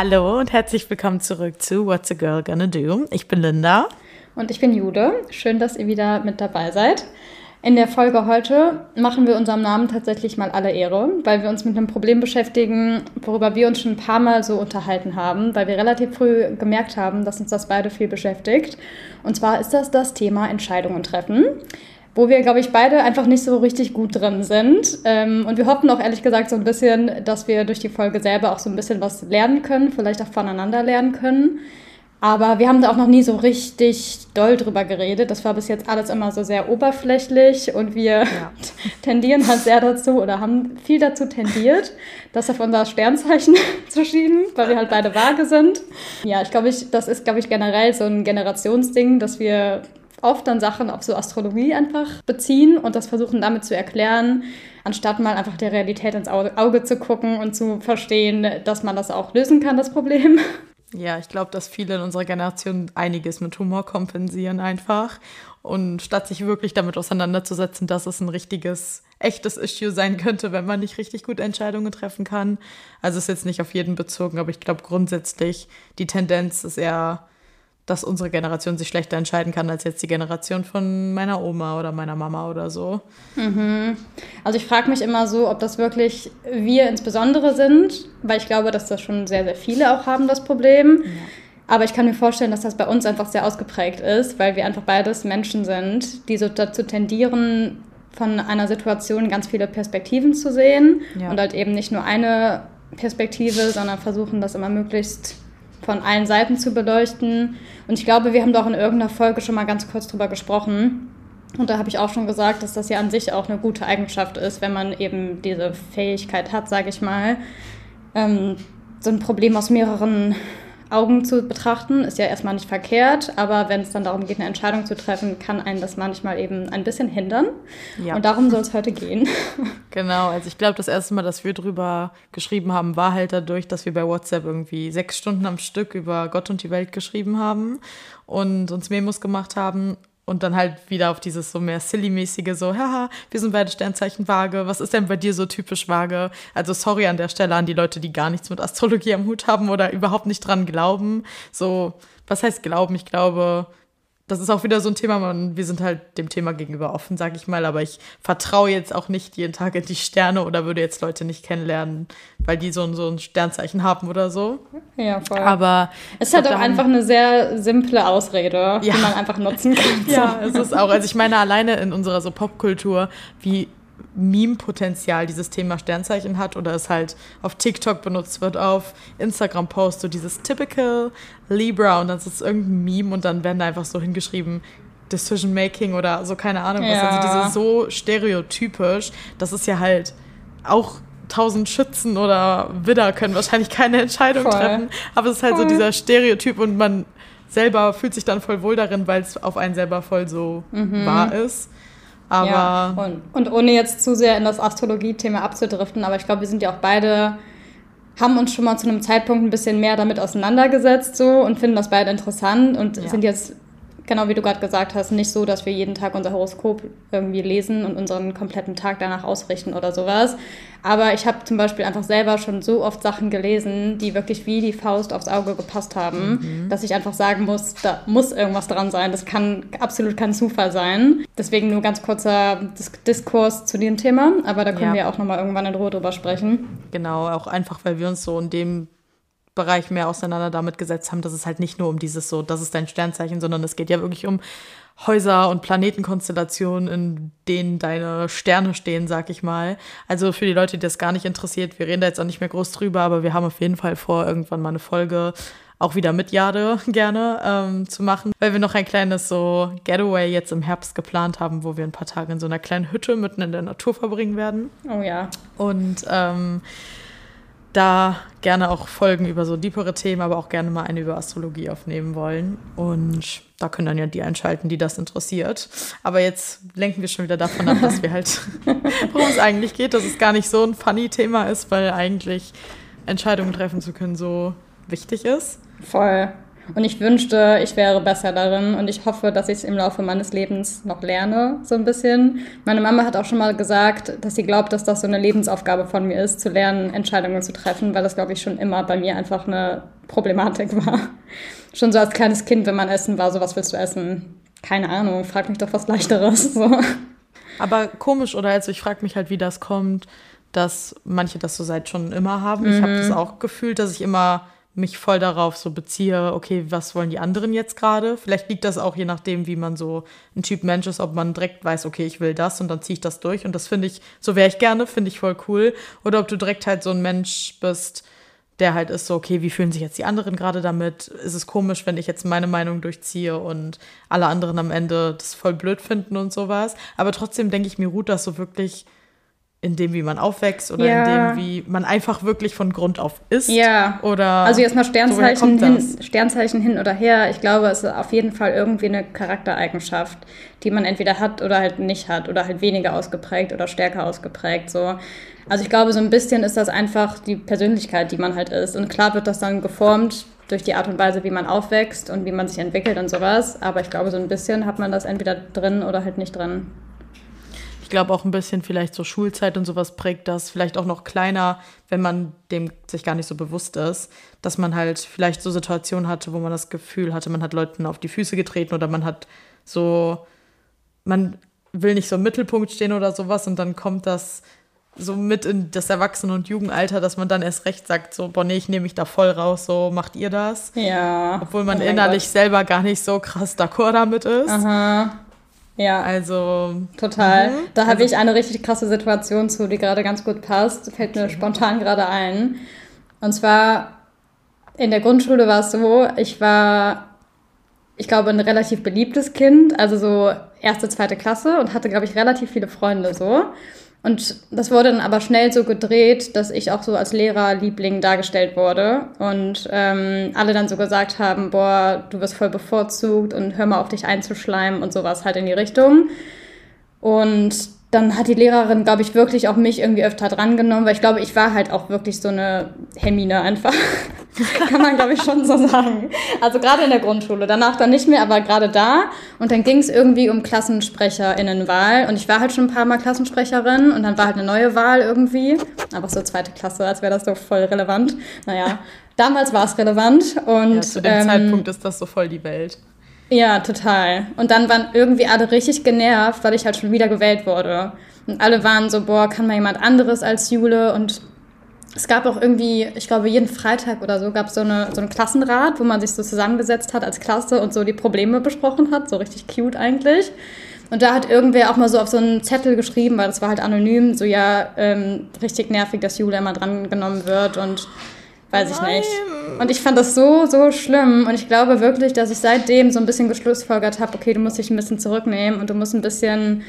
Hallo und herzlich willkommen zurück zu What's a Girl Gonna Do? Ich bin Linda. Und ich bin Jude. Schön, dass ihr wieder mit dabei seid. In der Folge heute machen wir unserem Namen tatsächlich mal alle Ehre, weil wir uns mit einem Problem beschäftigen, worüber wir uns schon ein paar Mal so unterhalten haben, weil wir relativ früh gemerkt haben, dass uns das beide viel beschäftigt. Und zwar ist das das Thema Entscheidungen treffen wo wir, glaube ich, beide einfach nicht so richtig gut drin sind. Ähm, und wir hoffen auch ehrlich gesagt so ein bisschen, dass wir durch die Folge selber auch so ein bisschen was lernen können, vielleicht auch voneinander lernen können. Aber wir haben da auch noch nie so richtig doll drüber geredet. Das war bis jetzt alles immer so sehr oberflächlich und wir ja. tendieren halt sehr dazu oder haben viel dazu tendiert, das auf unser Sternzeichen zu schieben, weil wir halt beide vage sind. Ja, ich glaube, ich, das ist, glaube ich, generell so ein Generationsding, dass wir oft dann Sachen auf so Astrologie einfach beziehen und das versuchen damit zu erklären, anstatt mal einfach der Realität ins Auge zu gucken und zu verstehen, dass man das auch lösen kann, das Problem. Ja, ich glaube, dass viele in unserer Generation einiges mit Humor kompensieren einfach. Und statt sich wirklich damit auseinanderzusetzen, dass es ein richtiges, echtes Issue sein könnte, wenn man nicht richtig gut Entscheidungen treffen kann. Also ist jetzt nicht auf jeden bezogen, aber ich glaube grundsätzlich, die Tendenz ist eher dass unsere Generation sich schlechter entscheiden kann als jetzt die Generation von meiner Oma oder meiner Mama oder so. Mhm. Also ich frage mich immer so, ob das wirklich wir insbesondere sind, weil ich glaube, dass das schon sehr, sehr viele auch haben, das Problem. Ja. Aber ich kann mir vorstellen, dass das bei uns einfach sehr ausgeprägt ist, weil wir einfach beides Menschen sind, die so dazu tendieren, von einer Situation ganz viele Perspektiven zu sehen ja. und halt eben nicht nur eine Perspektive, sondern versuchen, das immer möglichst von allen Seiten zu beleuchten. Und ich glaube, wir haben doch in irgendeiner Folge schon mal ganz kurz drüber gesprochen. Und da habe ich auch schon gesagt, dass das ja an sich auch eine gute Eigenschaft ist, wenn man eben diese Fähigkeit hat, sage ich mal, ähm, so ein Problem aus mehreren Augen zu betrachten, ist ja erstmal nicht verkehrt, aber wenn es dann darum geht, eine Entscheidung zu treffen, kann einen das manchmal eben ein bisschen hindern. Ja. Und darum soll es heute gehen. Genau, also ich glaube, das erste Mal, dass wir drüber geschrieben haben, war halt dadurch, dass wir bei WhatsApp irgendwie sechs Stunden am Stück über Gott und die Welt geschrieben haben und uns Memos gemacht haben und dann halt wieder auf dieses so mehr silly-mäßige, so, haha, wir sind beide Sternzeichen vage. Was ist denn bei dir so typisch vage? Also sorry an der Stelle an die Leute, die gar nichts mit Astrologie am Hut haben oder überhaupt nicht dran glauben. So, was heißt glauben? Ich glaube, das ist auch wieder so ein Thema, man, wir sind halt dem Thema gegenüber offen, sag ich mal, aber ich vertraue jetzt auch nicht jeden Tag in die Sterne oder würde jetzt Leute nicht kennenlernen, weil die so ein, so ein Sternzeichen haben oder so. Ja, voll. Aber es ist halt auch einfach eine sehr simple Ausrede, ja. die man einfach nutzen kann. ja, es ist auch, also ich meine, alleine in unserer so Popkultur, wie Meme-Potenzial dieses Thema Sternzeichen hat oder es halt auf TikTok benutzt wird, auf Instagram-Post, so dieses typical Libra und dann ist es irgendein Meme und dann werden da einfach so hingeschrieben, Decision Making oder so, keine Ahnung was. Ja. Also diese so stereotypisch, das ist ja halt auch tausend Schützen oder Widder können wahrscheinlich keine Entscheidung voll. treffen, aber es ist halt voll. so dieser Stereotyp und man selber fühlt sich dann voll wohl darin, weil es auf einen selber voll so mhm. wahr ist. Aber ja, und, und ohne jetzt zu sehr in das Astrologie-Thema abzudriften, aber ich glaube, wir sind ja auch beide, haben uns schon mal zu einem Zeitpunkt ein bisschen mehr damit auseinandergesetzt so und finden das beide interessant und ja. sind jetzt genau wie du gerade gesagt hast, nicht so, dass wir jeden Tag unser Horoskop irgendwie lesen und unseren kompletten Tag danach ausrichten oder sowas. Aber ich habe zum Beispiel einfach selber schon so oft Sachen gelesen, die wirklich wie die Faust aufs Auge gepasst haben, mhm. dass ich einfach sagen muss, da muss irgendwas dran sein. Das kann absolut kein Zufall sein. Deswegen nur ganz kurzer Diskurs zu dem Thema, aber da können ja. wir auch nochmal irgendwann in Ruhe drüber sprechen. Genau, auch einfach, weil wir uns so in dem Bereich mehr auseinander damit gesetzt haben, dass es halt nicht nur um dieses so, das ist dein Sternzeichen, sondern es geht ja wirklich um Häuser und Planetenkonstellationen, in denen deine Sterne stehen, sag ich mal. Also für die Leute, die das gar nicht interessiert, wir reden da jetzt auch nicht mehr groß drüber, aber wir haben auf jeden Fall vor, irgendwann mal eine Folge auch wieder mit Jade gerne ähm, zu machen, weil wir noch ein kleines so Getaway jetzt im Herbst geplant haben, wo wir ein paar Tage in so einer kleinen Hütte mitten in der Natur verbringen werden. Oh ja. Und ähm, da gerne auch Folgen über so deepere Themen, aber auch gerne mal eine über Astrologie aufnehmen wollen. Und da können dann ja die einschalten, die das interessiert. Aber jetzt lenken wir schon wieder davon ab, dass wir halt, worum es eigentlich geht, dass es gar nicht so ein funny Thema ist, weil eigentlich Entscheidungen treffen zu können so wichtig ist. Voll. Und ich wünschte, ich wäre besser darin und ich hoffe, dass ich es im Laufe meines Lebens noch lerne, so ein bisschen. Meine Mama hat auch schon mal gesagt, dass sie glaubt, dass das so eine Lebensaufgabe von mir ist, zu lernen, Entscheidungen zu treffen, weil das, glaube ich, schon immer bei mir einfach eine Problematik war. Schon so als kleines Kind, wenn man essen war, so was willst du essen? Keine Ahnung, frag mich doch was leichteres. So. Aber komisch, oder? Also ich frage mich halt, wie das kommt, dass manche das so seit schon immer haben. Mhm. Ich habe das auch gefühlt, dass ich immer mich voll darauf so beziehe, okay, was wollen die anderen jetzt gerade? Vielleicht liegt das auch je nachdem, wie man so ein Typ Mensch ist, ob man direkt weiß, okay, ich will das und dann ziehe ich das durch und das finde ich, so wäre ich gerne, finde ich voll cool. Oder ob du direkt halt so ein Mensch bist, der halt ist so, okay, wie fühlen sich jetzt die anderen gerade damit? Ist es komisch, wenn ich jetzt meine Meinung durchziehe und alle anderen am Ende das voll blöd finden und sowas? Aber trotzdem denke ich mir, ruht das so wirklich in dem, wie man aufwächst oder ja. in dem, wie man einfach wirklich von Grund auf ist. Ja. Oder also jetzt mal Sternzeichen, so, hin, Sternzeichen hin oder her. Ich glaube, es ist auf jeden Fall irgendwie eine Charaktereigenschaft, die man entweder hat oder halt nicht hat oder halt weniger ausgeprägt oder stärker ausgeprägt. So. Also ich glaube, so ein bisschen ist das einfach die Persönlichkeit, die man halt ist. Und klar wird das dann geformt durch die Art und Weise, wie man aufwächst und wie man sich entwickelt und sowas. Aber ich glaube, so ein bisschen hat man das entweder drin oder halt nicht drin. Ich glaube auch ein bisschen vielleicht so Schulzeit und sowas prägt das, vielleicht auch noch kleiner, wenn man dem sich gar nicht so bewusst ist, dass man halt vielleicht so Situationen hatte, wo man das Gefühl hatte, man hat Leuten auf die Füße getreten oder man hat so, man will nicht so im Mittelpunkt stehen oder sowas und dann kommt das so mit in das Erwachsenen- und Jugendalter, dass man dann erst recht sagt, so, boah, nee, ich nehme mich da voll raus, so macht ihr das. Ja. Obwohl man oh innerlich Gott. selber gar nicht so krass d'accord damit ist. Aha. Ja. Also. Total. Mhm. Da habe also, ich eine richtig krasse Situation zu, die gerade ganz gut passt. Fällt mir spontan gerade ein. Und zwar in der Grundschule war es so, ich war, ich glaube, ein relativ beliebtes Kind, also so erste, zweite Klasse und hatte, glaube ich, relativ viele Freunde so. Und das wurde dann aber schnell so gedreht, dass ich auch so als Lehrerliebling dargestellt wurde. Und ähm, alle dann so gesagt haben, boah, du wirst voll bevorzugt und hör mal auf dich einzuschleimen und sowas halt in die Richtung. Und dann hat die Lehrerin, glaube ich, wirklich auch mich irgendwie öfter drangenommen, weil ich glaube, ich war halt auch wirklich so eine Hermine einfach. Kann man, glaube ich, schon so sagen. Also gerade in der Grundschule, danach dann nicht mehr, aber gerade da. Und dann ging es irgendwie um KlassensprecherInnenwahl. Und ich war halt schon ein paar Mal Klassensprecherin und dann war halt eine neue Wahl irgendwie. Aber so zweite Klasse, als wäre das so voll relevant. Naja, damals war es relevant. Und, ja, zu dem ähm, Zeitpunkt ist das so voll die Welt. Ja, total. Und dann waren irgendwie alle richtig genervt, weil ich halt schon wieder gewählt wurde. Und alle waren so, boah, kann mal jemand anderes als Jule? Und es gab auch irgendwie, ich glaube, jeden Freitag oder so gab es so, eine, so einen Klassenrat, wo man sich so zusammengesetzt hat als Klasse und so die Probleme besprochen hat. So richtig cute eigentlich. Und da hat irgendwer auch mal so auf so einen Zettel geschrieben, weil das war halt anonym, so ja, ähm, richtig nervig, dass Jule immer drangenommen wird und Weiß ich nicht. Und ich fand das so, so schlimm. Und ich glaube wirklich, dass ich seitdem so ein bisschen geschlussfolgert habe, okay, du musst dich ein bisschen zurücknehmen und du musst ein bisschen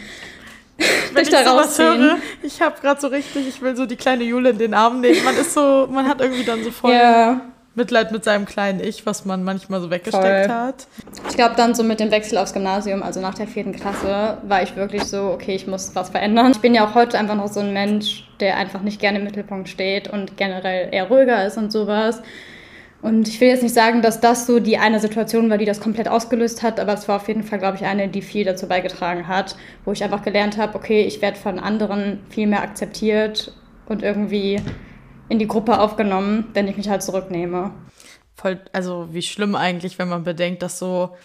Wenn dich da rausziehen. Höre, ich habe gerade so richtig, ich will so die kleine Jule in den Arm nehmen. Man ist so, man hat irgendwie dann so voll ja. Mitleid mit seinem kleinen Ich, was man manchmal so weggesteckt Voll. hat. Ich glaube, dann so mit dem Wechsel aufs Gymnasium, also nach der vierten Klasse, war ich wirklich so, okay, ich muss was verändern. Ich bin ja auch heute einfach noch so ein Mensch, der einfach nicht gerne im Mittelpunkt steht und generell eher ruhiger ist und sowas. Und ich will jetzt nicht sagen, dass das so die eine Situation war, die das komplett ausgelöst hat, aber es war auf jeden Fall, glaube ich, eine, die viel dazu beigetragen hat, wo ich einfach gelernt habe, okay, ich werde von anderen viel mehr akzeptiert und irgendwie in die Gruppe aufgenommen, wenn ich mich halt zurücknehme. Voll, also wie schlimm eigentlich, wenn man bedenkt, dass so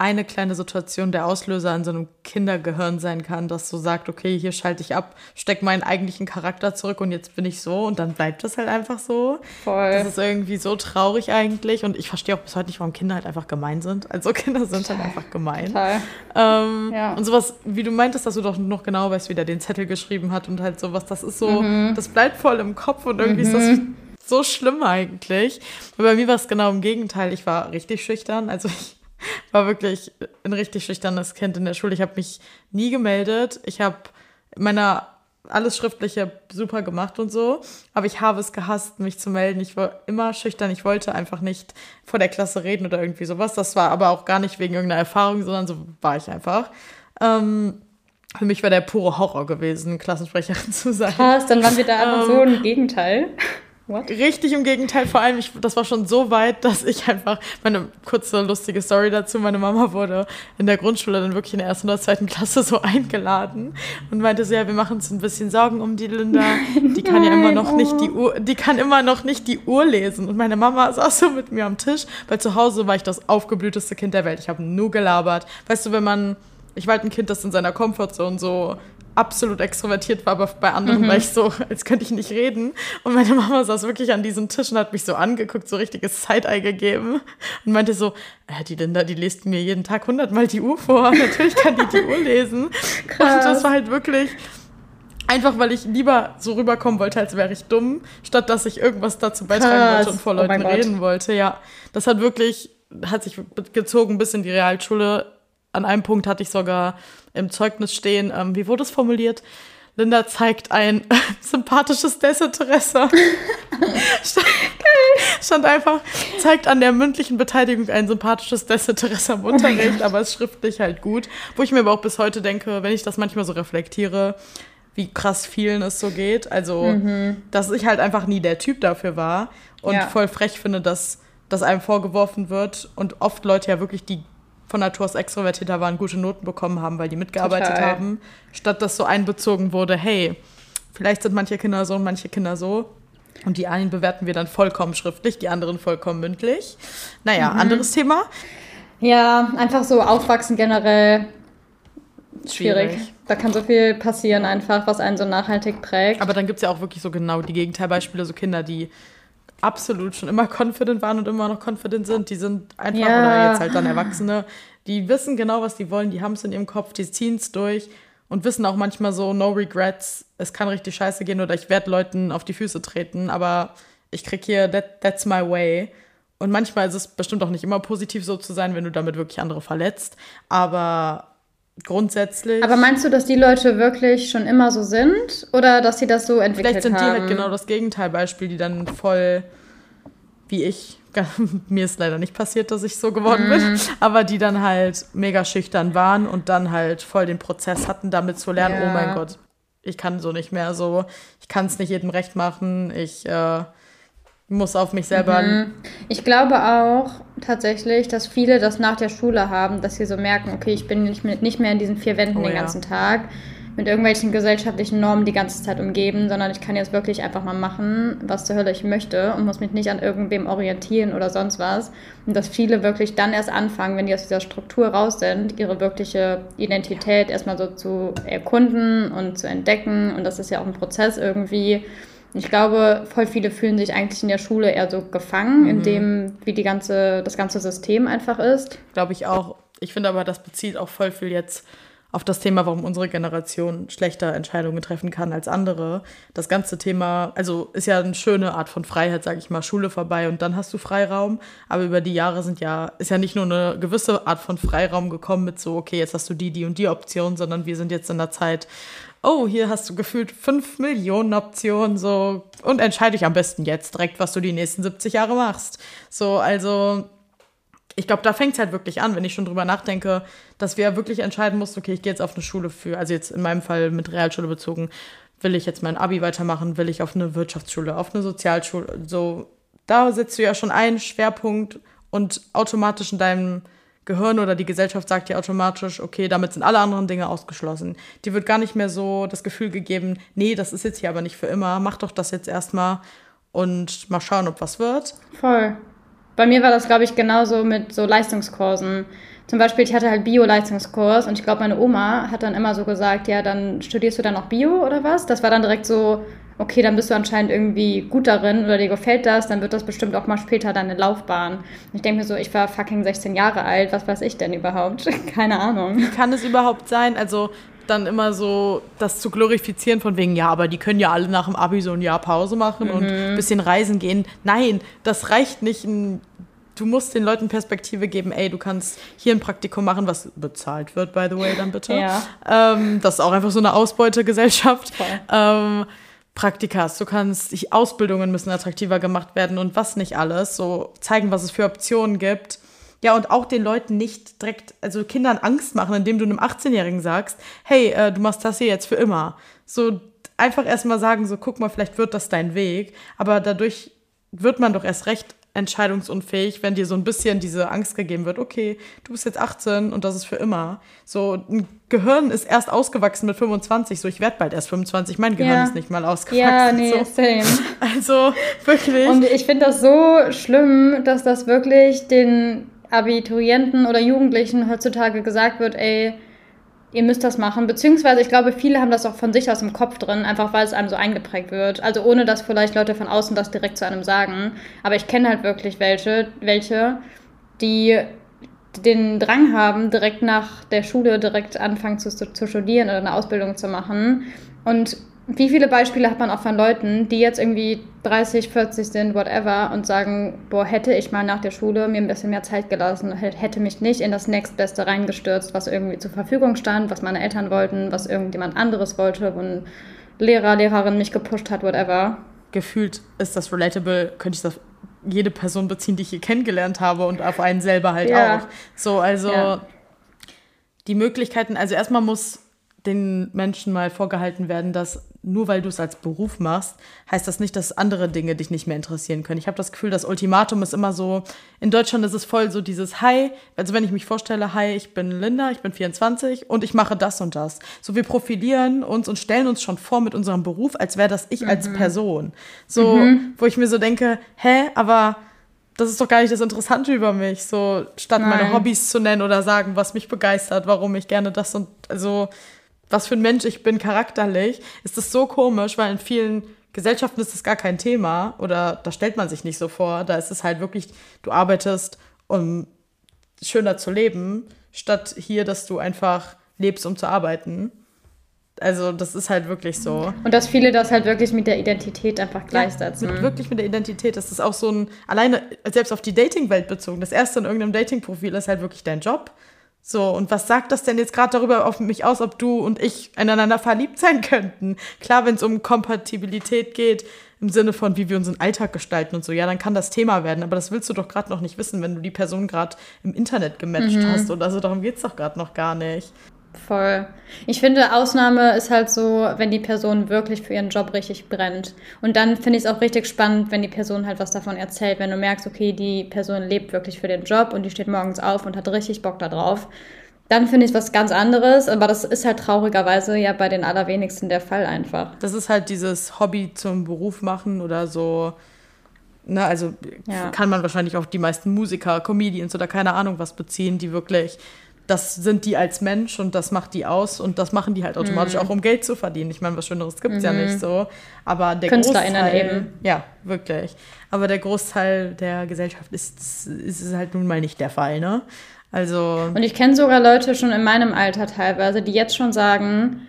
eine kleine Situation der Auslöser in so einem Kindergehirn sein kann, das so sagt, okay, hier schalte ich ab, steck meinen eigentlichen Charakter zurück und jetzt bin ich so und dann bleibt das halt einfach so. Voll. Das ist irgendwie so traurig eigentlich und ich verstehe auch bis heute nicht, warum Kinder halt einfach gemein sind. Also Kinder sind halt einfach gemein. Total. Ähm, ja. Und sowas, wie du meintest, dass du doch noch genau weißt, wie der den Zettel geschrieben hat und halt sowas, das ist so, mhm. das bleibt voll im Kopf und irgendwie mhm. ist das mhm. so schlimm eigentlich. Aber bei mir war es genau im Gegenteil. Ich war richtig schüchtern. Also ich war wirklich ein richtig schüchternes Kind in der Schule. Ich habe mich nie gemeldet. Ich habe meiner alles Schriftliche super gemacht und so. Aber ich habe es gehasst, mich zu melden. Ich war immer schüchtern. Ich wollte einfach nicht vor der Klasse reden oder irgendwie sowas. Das war aber auch gar nicht wegen irgendeiner Erfahrung, sondern so war ich einfach. Ähm, für mich war der pure Horror gewesen, Klassensprecherin zu sein. Krass, dann waren wir da einfach ähm, so ein Gegenteil. What? Richtig im Gegenteil. Vor allem, ich, das war schon so weit, dass ich einfach, meine kurze lustige Story dazu, meine Mama wurde in der Grundschule dann wirklich in der ersten oder zweiten Klasse so eingeladen und meinte so, ja, wir machen uns ein bisschen Sorgen um die Linda. Die kann ja immer noch oh. nicht die Uhr, die kann immer noch nicht die Uhr lesen. Und meine Mama saß so mit mir am Tisch, weil zu Hause war ich das aufgeblühteste Kind der Welt. Ich habe nur gelabert. Weißt du, wenn man ich war halt ein Kind, das in seiner Comfortzone so absolut extrovertiert war, aber bei anderen mhm. war ich so, als könnte ich nicht reden. Und meine Mama saß wirklich an diesem Tisch und hat mich so angeguckt, so richtiges Side-Eye gegeben und meinte so, äh, die Linda, die liest mir jeden Tag hundertmal die Uhr vor. Natürlich kann die die Uhr lesen. Krass. Und das war halt wirklich einfach, weil ich lieber so rüberkommen wollte, als wäre ich dumm, statt dass ich irgendwas dazu beitragen Krass. wollte und vor oh Leuten oh reden wollte. Ja, das hat wirklich, hat sich gezogen bis in die Realschule an einem Punkt hatte ich sogar im Zeugnis stehen, ähm, wie wurde es formuliert? Linda zeigt ein sympathisches Desinteresse. stand, stand, einfach, zeigt an der mündlichen Beteiligung ein sympathisches Desinteresse am Unterricht, oh aber ist schriftlich halt gut. Wo ich mir aber auch bis heute denke, wenn ich das manchmal so reflektiere, wie krass vielen es so geht. Also, mhm. dass ich halt einfach nie der Typ dafür war und ja. voll frech finde, dass das einem vorgeworfen wird und oft Leute ja wirklich die von Natur aus extrovertierter waren, gute Noten bekommen haben, weil die mitgearbeitet Total. haben, statt dass so einbezogen wurde, hey, vielleicht sind manche Kinder so und manche Kinder so. Und die einen bewerten wir dann vollkommen schriftlich, die anderen vollkommen mündlich. Naja, mhm. anderes Thema. Ja, einfach so aufwachsen generell schwierig. schwierig. Da kann so viel passieren einfach, was einen so nachhaltig prägt. Aber dann gibt es ja auch wirklich so genau die Gegenteilbeispiele, so Kinder, die absolut schon immer confident waren und immer noch confident sind. Die sind einfach, ja. oder jetzt halt dann Erwachsene, die wissen genau, was die wollen, die haben es in ihrem Kopf, die ziehen es durch und wissen auch manchmal so, no regrets, es kann richtig scheiße gehen oder ich werde Leuten auf die Füße treten, aber ich krieg hier, that, that's my way. Und manchmal ist es bestimmt auch nicht immer positiv so zu sein, wenn du damit wirklich andere verletzt. Aber grundsätzlich. Aber meinst du, dass die Leute wirklich schon immer so sind oder dass sie das so entwickelt haben? Vielleicht sind haben? die halt genau das Gegenteilbeispiel, die dann voll wie ich. Mir ist leider nicht passiert, dass ich so geworden mm. bin, aber die dann halt mega schüchtern waren und dann halt voll den Prozess hatten, damit zu lernen, ja. oh mein Gott, ich kann so nicht mehr so, ich kann es nicht jedem recht machen, ich äh, muss auf mich selber. Mhm. Ich glaube auch tatsächlich, dass viele das nach der Schule haben, dass sie so merken, okay, ich bin nicht mehr, nicht mehr in diesen vier Wänden oh, den ganzen ja. Tag mit irgendwelchen gesellschaftlichen Normen die ganze Zeit umgeben, sondern ich kann jetzt wirklich einfach mal machen, was zur Hölle ich möchte und muss mich nicht an irgendwem orientieren oder sonst was. Und dass viele wirklich dann erst anfangen, wenn die aus dieser Struktur raus sind, ihre wirkliche Identität erstmal so zu erkunden und zu entdecken. Und das ist ja auch ein Prozess irgendwie. Ich glaube, voll viele fühlen sich eigentlich in der Schule eher so gefangen, mhm. in dem, wie die ganze, das ganze System einfach ist. Glaube ich auch. Ich finde aber, das bezieht auch voll viel jetzt auf das Thema, warum unsere Generation schlechter Entscheidungen treffen kann als andere. Das ganze Thema, also ist ja eine schöne Art von Freiheit, sage ich mal, Schule vorbei und dann hast du Freiraum. Aber über die Jahre sind ja, ist ja nicht nur eine gewisse Art von Freiraum gekommen mit so, okay, jetzt hast du die, die und die Option, sondern wir sind jetzt in der Zeit, oh, hier hast du gefühlt fünf Millionen Optionen, so, und entscheide dich am besten jetzt direkt, was du die nächsten 70 Jahre machst. So, also, ich glaube, da fängt es halt wirklich an, wenn ich schon drüber nachdenke, dass wir wirklich entscheiden mussten, okay, ich gehe jetzt auf eine Schule für, also jetzt in meinem Fall mit Realschule bezogen, will ich jetzt mein Abi weitermachen, will ich auf eine Wirtschaftsschule, auf eine Sozialschule, so, da setzt du ja schon einen Schwerpunkt und automatisch in deinem Gehirn oder die Gesellschaft sagt dir automatisch, okay, damit sind alle anderen Dinge ausgeschlossen. Die wird gar nicht mehr so das Gefühl gegeben, nee, das ist jetzt hier aber nicht für immer, mach doch das jetzt erstmal und mal schauen, ob was wird. Voll. Bei mir war das, glaube ich, genauso mit so Leistungskursen. Zum Beispiel, ich hatte halt Bio-Leistungskurs und ich glaube, meine Oma hat dann immer so gesagt, ja, dann studierst du dann noch Bio oder was? Das war dann direkt so, okay, dann bist du anscheinend irgendwie gut darin oder dir gefällt das, dann wird das bestimmt auch mal später deine Laufbahn. Und ich denke mir so, ich war fucking 16 Jahre alt, was weiß ich denn überhaupt? Keine Ahnung. Wie kann es überhaupt sein? Also dann immer so das zu glorifizieren von wegen, ja, aber die können ja alle nach dem Abi so ein Jahr Pause machen mhm. und ein bisschen reisen gehen. Nein, das reicht nicht. Du musst den Leuten Perspektive geben, ey, du kannst hier ein Praktikum machen, was bezahlt wird, by the way, dann bitte. Ja. Ähm, das ist auch einfach so eine Ausbeutegesellschaft. Ähm, Praktikas, du kannst, die Ausbildungen müssen attraktiver gemacht werden und was nicht alles, so zeigen, was es für Optionen gibt. Ja, und auch den Leuten nicht direkt, also Kindern Angst machen, indem du einem 18-Jährigen sagst, hey, äh, du machst das hier jetzt für immer. So, einfach erstmal sagen, so guck mal, vielleicht wird das dein Weg. Aber dadurch wird man doch erst recht entscheidungsunfähig, wenn dir so ein bisschen diese Angst gegeben wird, okay, du bist jetzt 18 und das ist für immer. So ein Gehirn ist erst ausgewachsen mit 25, so ich werde bald erst 25, mein Gehirn ja. ist nicht mal ausgewachsen. Ja, nee, so. same. Also wirklich. Und ich finde das so schlimm, dass das wirklich den Abiturienten oder Jugendlichen heutzutage gesagt wird, ey, ihr müsst das machen. Beziehungsweise ich glaube, viele haben das auch von sich aus im Kopf drin, einfach weil es einem so eingeprägt wird. Also ohne dass vielleicht Leute von außen das direkt zu einem sagen. Aber ich kenne halt wirklich welche, welche, die den Drang haben, direkt nach der Schule direkt anfangen zu, zu studieren oder eine Ausbildung zu machen. Und wie viele Beispiele hat man auch von Leuten, die jetzt irgendwie 30, 40 sind, whatever, und sagen, boah, hätte ich mal nach der Schule mir ein bisschen mehr Zeit gelassen, hätte mich nicht in das Nächstbeste reingestürzt, was irgendwie zur Verfügung stand, was meine Eltern wollten, was irgendjemand anderes wollte, wo ein Lehrer, Lehrerin mich gepusht hat, whatever. Gefühlt ist das relatable, könnte ich das auf jede Person beziehen, die ich hier kennengelernt habe und auf einen selber halt ja. auch. So, also ja. die Möglichkeiten, also erstmal muss den Menschen mal vorgehalten werden, dass nur weil du es als Beruf machst, heißt das nicht, dass andere Dinge dich nicht mehr interessieren können. Ich habe das Gefühl, das Ultimatum ist immer so, in Deutschland ist es voll so dieses Hi, also wenn ich mich vorstelle, hi, ich bin Linda, ich bin 24 und ich mache das und das. So wir profilieren uns und stellen uns schon vor mit unserem Beruf, als wäre das ich mhm. als Person. So, mhm. wo ich mir so denke, hä, aber das ist doch gar nicht das Interessante über mich. So, statt Nein. meine Hobbys zu nennen oder sagen, was mich begeistert, warum ich gerne das und also was für ein Mensch ich bin charakterlich, ist das so komisch, weil in vielen Gesellschaften ist das gar kein Thema oder da stellt man sich nicht so vor. Da ist es halt wirklich, du arbeitest, um schöner zu leben, statt hier, dass du einfach lebst, um zu arbeiten. Also das ist halt wirklich so. Und dass viele das halt wirklich mit der Identität einfach gleichsetzen. Ja, mit, wirklich mit der Identität. Das ist auch so ein, alleine selbst auf die Dating-Welt bezogen. Das erste in irgendeinem Dating-Profil ist halt wirklich dein Job. So, und was sagt das denn jetzt gerade darüber auf mich aus, ob du und ich ineinander verliebt sein könnten? Klar, wenn es um Kompatibilität geht, im Sinne von, wie wir unseren Alltag gestalten und so, ja, dann kann das Thema werden. Aber das willst du doch gerade noch nicht wissen, wenn du die Person gerade im Internet gematcht mhm. hast. Und also darum geht es doch gerade noch gar nicht. Voll. Ich finde, Ausnahme ist halt so, wenn die Person wirklich für ihren Job richtig brennt. Und dann finde ich es auch richtig spannend, wenn die Person halt was davon erzählt, wenn du merkst, okay, die Person lebt wirklich für den Job und die steht morgens auf und hat richtig Bock darauf. Dann finde ich was ganz anderes, aber das ist halt traurigerweise ja bei den allerwenigsten der Fall einfach. Das ist halt dieses Hobby zum Beruf machen oder so. Ne, also ja. kann man wahrscheinlich auch die meisten Musiker, Comedians oder keine Ahnung was beziehen, die wirklich das sind die als Mensch und das macht die aus und das machen die halt automatisch mhm. auch, um Geld zu verdienen. Ich meine, was Schöneres gibt es mhm. ja nicht so. Aber der Großteil, eben. Ja, wirklich. Aber der Großteil der Gesellschaft ist, ist es halt nun mal nicht der Fall, ne? Also. Und ich kenne sogar Leute schon in meinem Alter teilweise, die jetzt schon sagen,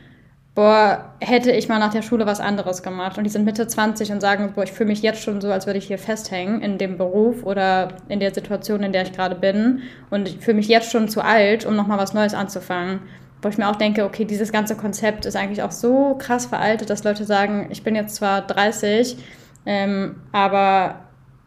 boah, hätte ich mal nach der Schule was anderes gemacht. Und die sind Mitte 20 und sagen, boah, ich fühle mich jetzt schon so, als würde ich hier festhängen in dem Beruf oder in der Situation, in der ich gerade bin. Und ich fühle mich jetzt schon zu alt, um nochmal was Neues anzufangen. Wo ich mir auch denke, okay, dieses ganze Konzept ist eigentlich auch so krass veraltet, dass Leute sagen, ich bin jetzt zwar 30, ähm, aber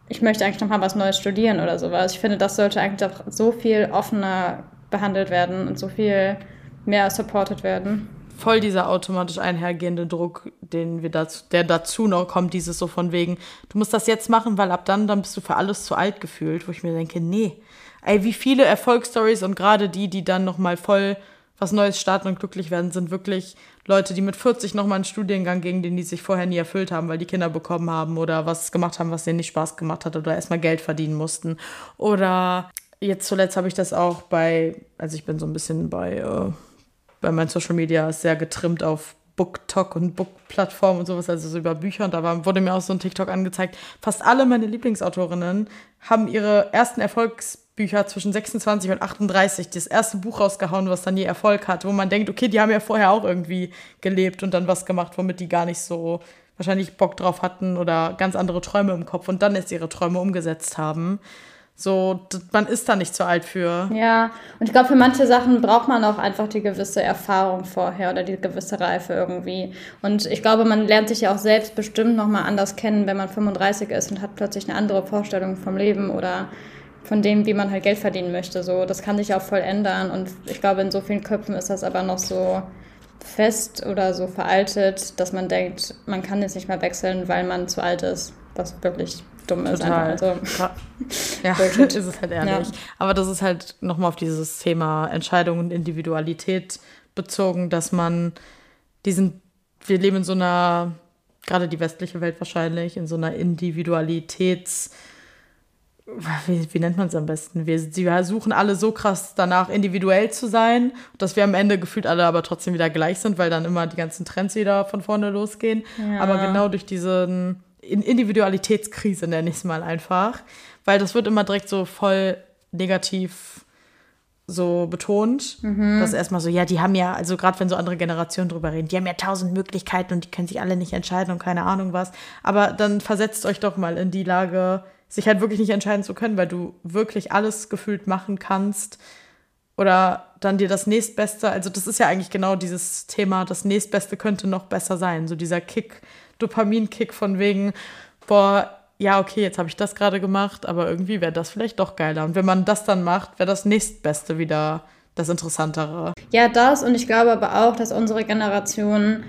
ich möchte eigentlich nochmal was Neues studieren oder sowas. Ich finde, das sollte eigentlich auch so viel offener behandelt werden und so viel mehr supported werden voll dieser automatisch einhergehende Druck, den wir dazu, der dazu noch kommt, dieses so von wegen, du musst das jetzt machen, weil ab dann, dann bist du für alles zu alt gefühlt, wo ich mir denke, nee. Ey, wie viele Erfolgsstories und gerade die, die dann nochmal voll was Neues starten und glücklich werden, sind wirklich Leute, die mit 40 nochmal einen Studiengang gegen den die sich vorher nie erfüllt haben, weil die Kinder bekommen haben oder was gemacht haben, was denen nicht Spaß gemacht hat oder erstmal Geld verdienen mussten. Oder jetzt zuletzt habe ich das auch bei, also ich bin so ein bisschen bei äh, weil mein Social Media ist sehr getrimmt auf BookTok und Book-Plattformen und sowas, also so über Bücher. Und da war, wurde mir auch so ein TikTok angezeigt. Fast alle meine Lieblingsautorinnen haben ihre ersten Erfolgsbücher zwischen 26 und 38, das erste Buch rausgehauen, was dann je Erfolg hat, wo man denkt, okay, die haben ja vorher auch irgendwie gelebt und dann was gemacht, womit die gar nicht so wahrscheinlich Bock drauf hatten oder ganz andere Träume im Kopf und dann erst ihre Träume umgesetzt haben. So, man ist da nicht zu alt für. Ja, und ich glaube, für manche Sachen braucht man auch einfach die gewisse Erfahrung vorher oder die gewisse Reife irgendwie. Und ich glaube, man lernt sich ja auch selbst bestimmt nochmal anders kennen, wenn man 35 ist und hat plötzlich eine andere Vorstellung vom Leben oder von dem, wie man halt Geld verdienen möchte. So, das kann sich auch voll ändern. Und ich glaube, in so vielen Köpfen ist das aber noch so fest oder so veraltet, dass man denkt, man kann jetzt nicht mehr wechseln, weil man zu alt ist. Was wirklich dumm ist. Total. Also, ja, ist es halt ehrlich. Ja. Aber das ist halt nochmal auf dieses Thema Entscheidung und Individualität bezogen, dass man diesen, wir leben in so einer, gerade die westliche Welt wahrscheinlich, in so einer Individualitäts- wie, wie, nennt man es am besten? Wir, wir suchen alle so krass danach, individuell zu sein, dass wir am Ende gefühlt alle aber trotzdem wieder gleich sind, weil dann immer die ganzen Trends wieder von vorne losgehen. Ja. Aber genau durch diese Individualitätskrise, nenne ich es mal einfach, weil das wird immer direkt so voll negativ so betont, mhm. dass erstmal so, ja, die haben ja, also gerade wenn so andere Generationen drüber reden, die haben ja tausend Möglichkeiten und die können sich alle nicht entscheiden und keine Ahnung was. Aber dann versetzt euch doch mal in die Lage, sich halt wirklich nicht entscheiden zu können, weil du wirklich alles gefühlt machen kannst oder dann dir das nächstbeste, also das ist ja eigentlich genau dieses Thema, das nächstbeste könnte noch besser sein, so dieser Kick, Dopaminkick von wegen, boah, ja, okay, jetzt habe ich das gerade gemacht, aber irgendwie wäre das vielleicht doch geiler. Und wenn man das dann macht, wäre das nächstbeste wieder das Interessantere. Ja, das und ich glaube aber auch, dass unsere Generation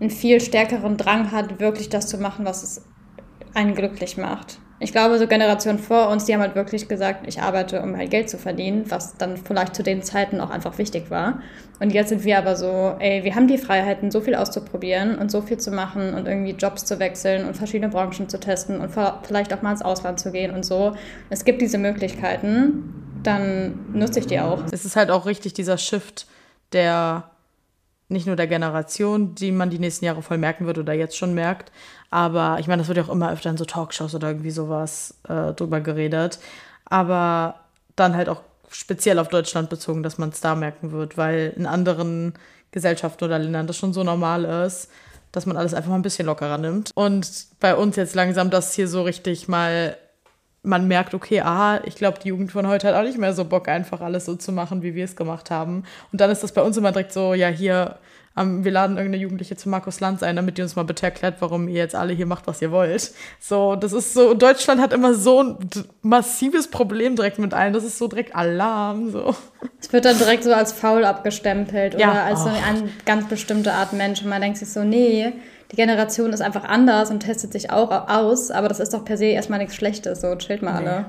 einen viel stärkeren Drang hat, wirklich das zu machen, was es einen glücklich macht ich glaube, so Generationen vor uns, die haben halt wirklich gesagt, ich arbeite, um halt Geld zu verdienen, was dann vielleicht zu den Zeiten auch einfach wichtig war. Und jetzt sind wir aber so, ey, wir haben die Freiheiten, so viel auszuprobieren und so viel zu machen und irgendwie Jobs zu wechseln und verschiedene Branchen zu testen und vielleicht auch mal ins Ausland zu gehen und so. Es gibt diese Möglichkeiten, dann nutze ich die auch. Es ist halt auch richtig dieser Shift, der nicht nur der Generation, die man die nächsten Jahre voll merken wird oder jetzt schon merkt, aber ich meine, das wird ja auch immer öfter in so Talkshows oder irgendwie sowas äh, drüber geredet. Aber dann halt auch speziell auf Deutschland bezogen, dass man es da merken wird, weil in anderen Gesellschaften oder Ländern das schon so normal ist, dass man alles einfach mal ein bisschen lockerer nimmt. Und bei uns jetzt langsam das hier so richtig mal, man merkt, okay, aha, ich glaube, die Jugend von heute hat auch nicht mehr so Bock, einfach alles so zu machen, wie wir es gemacht haben. Und dann ist das bei uns immer direkt so, ja, hier wir laden irgendeine Jugendliche zu Markus Lanz ein, damit die uns mal bitte erklärt, warum ihr jetzt alle hier macht, was ihr wollt. So, das ist so, Deutschland hat immer so ein massives Problem direkt mit allen. Das ist so direkt Alarm. So. Es wird dann direkt so als faul abgestempelt ja. oder als oh. so eine ganz bestimmte Art Mensch. Und man denkt sich so, nee, die Generation ist einfach anders und testet sich auch aus, aber das ist doch per se erstmal nichts Schlechtes. So, chillt mal nee. alle.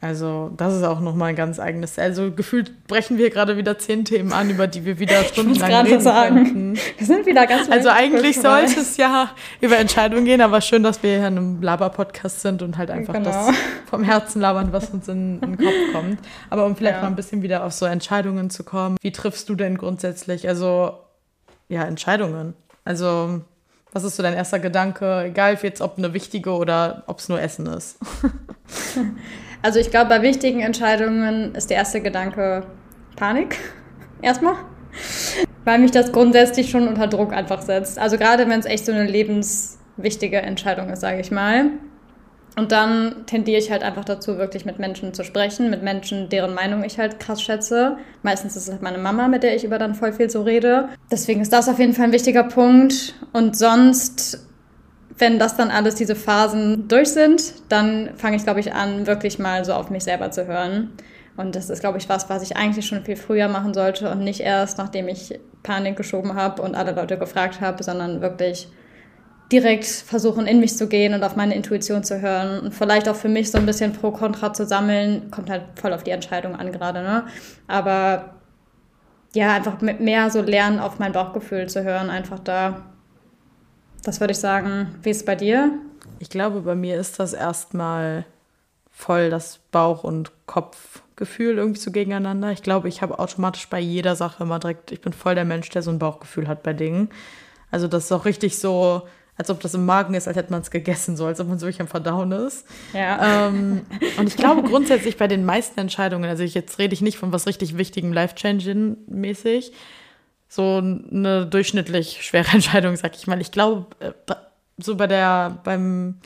Also, das ist auch nochmal ein ganz eigenes. Also, gefühlt brechen wir gerade wieder zehn Themen an, über die wir wieder stundenlang reden sagen. könnten. Wir sind wieder ganz Also, eigentlich sollte es ja über Entscheidungen gehen, aber schön, dass wir hier in einem Laber-Podcast sind und halt einfach genau. das vom Herzen labern, was uns in, in den Kopf kommt. Aber um vielleicht ja. mal ein bisschen wieder auf so Entscheidungen zu kommen. Wie triffst du denn grundsätzlich? Also, ja, Entscheidungen. Also, was ist so dein erster Gedanke? Egal jetzt, ob eine wichtige oder ob es nur Essen ist. Also ich glaube, bei wichtigen Entscheidungen ist der erste Gedanke Panik. Erstmal. Weil mich das grundsätzlich schon unter Druck einfach setzt. Also gerade wenn es echt so eine lebenswichtige Entscheidung ist, sage ich mal. Und dann tendiere ich halt einfach dazu, wirklich mit Menschen zu sprechen, mit Menschen, deren Meinung ich halt krass schätze. Meistens ist es halt meine Mama, mit der ich über dann voll viel so rede. Deswegen ist das auf jeden Fall ein wichtiger Punkt. Und sonst wenn das dann alles, diese Phasen durch sind, dann fange ich, glaube ich, an, wirklich mal so auf mich selber zu hören. Und das ist, glaube ich, was, was ich eigentlich schon viel früher machen sollte und nicht erst, nachdem ich Panik geschoben habe und alle Leute gefragt habe, sondern wirklich direkt versuchen, in mich zu gehen und auf meine Intuition zu hören und vielleicht auch für mich so ein bisschen pro Kontra zu sammeln. Kommt halt voll auf die Entscheidung an gerade, ne? Aber ja, einfach mehr so lernen, auf mein Bauchgefühl zu hören, einfach da das würde ich sagen. Wie ist es bei dir? Ich glaube, bei mir ist das erstmal voll das Bauch- und Kopfgefühl irgendwie so gegeneinander. Ich glaube, ich habe automatisch bei jeder Sache immer direkt, ich bin voll der Mensch, der so ein Bauchgefühl hat bei Dingen. Also das ist auch richtig so, als ob das im Magen ist, als hätte man es gegessen, so als ob man so wirklich am Verdauen ist. Ja. Ähm, und ich glaube grundsätzlich bei den meisten Entscheidungen, also ich, jetzt rede ich nicht von was richtig Wichtigem, life-changing mäßig, so eine durchschnittlich schwere Entscheidung, sag ich mal. Ich glaube, äh, so bei der, beim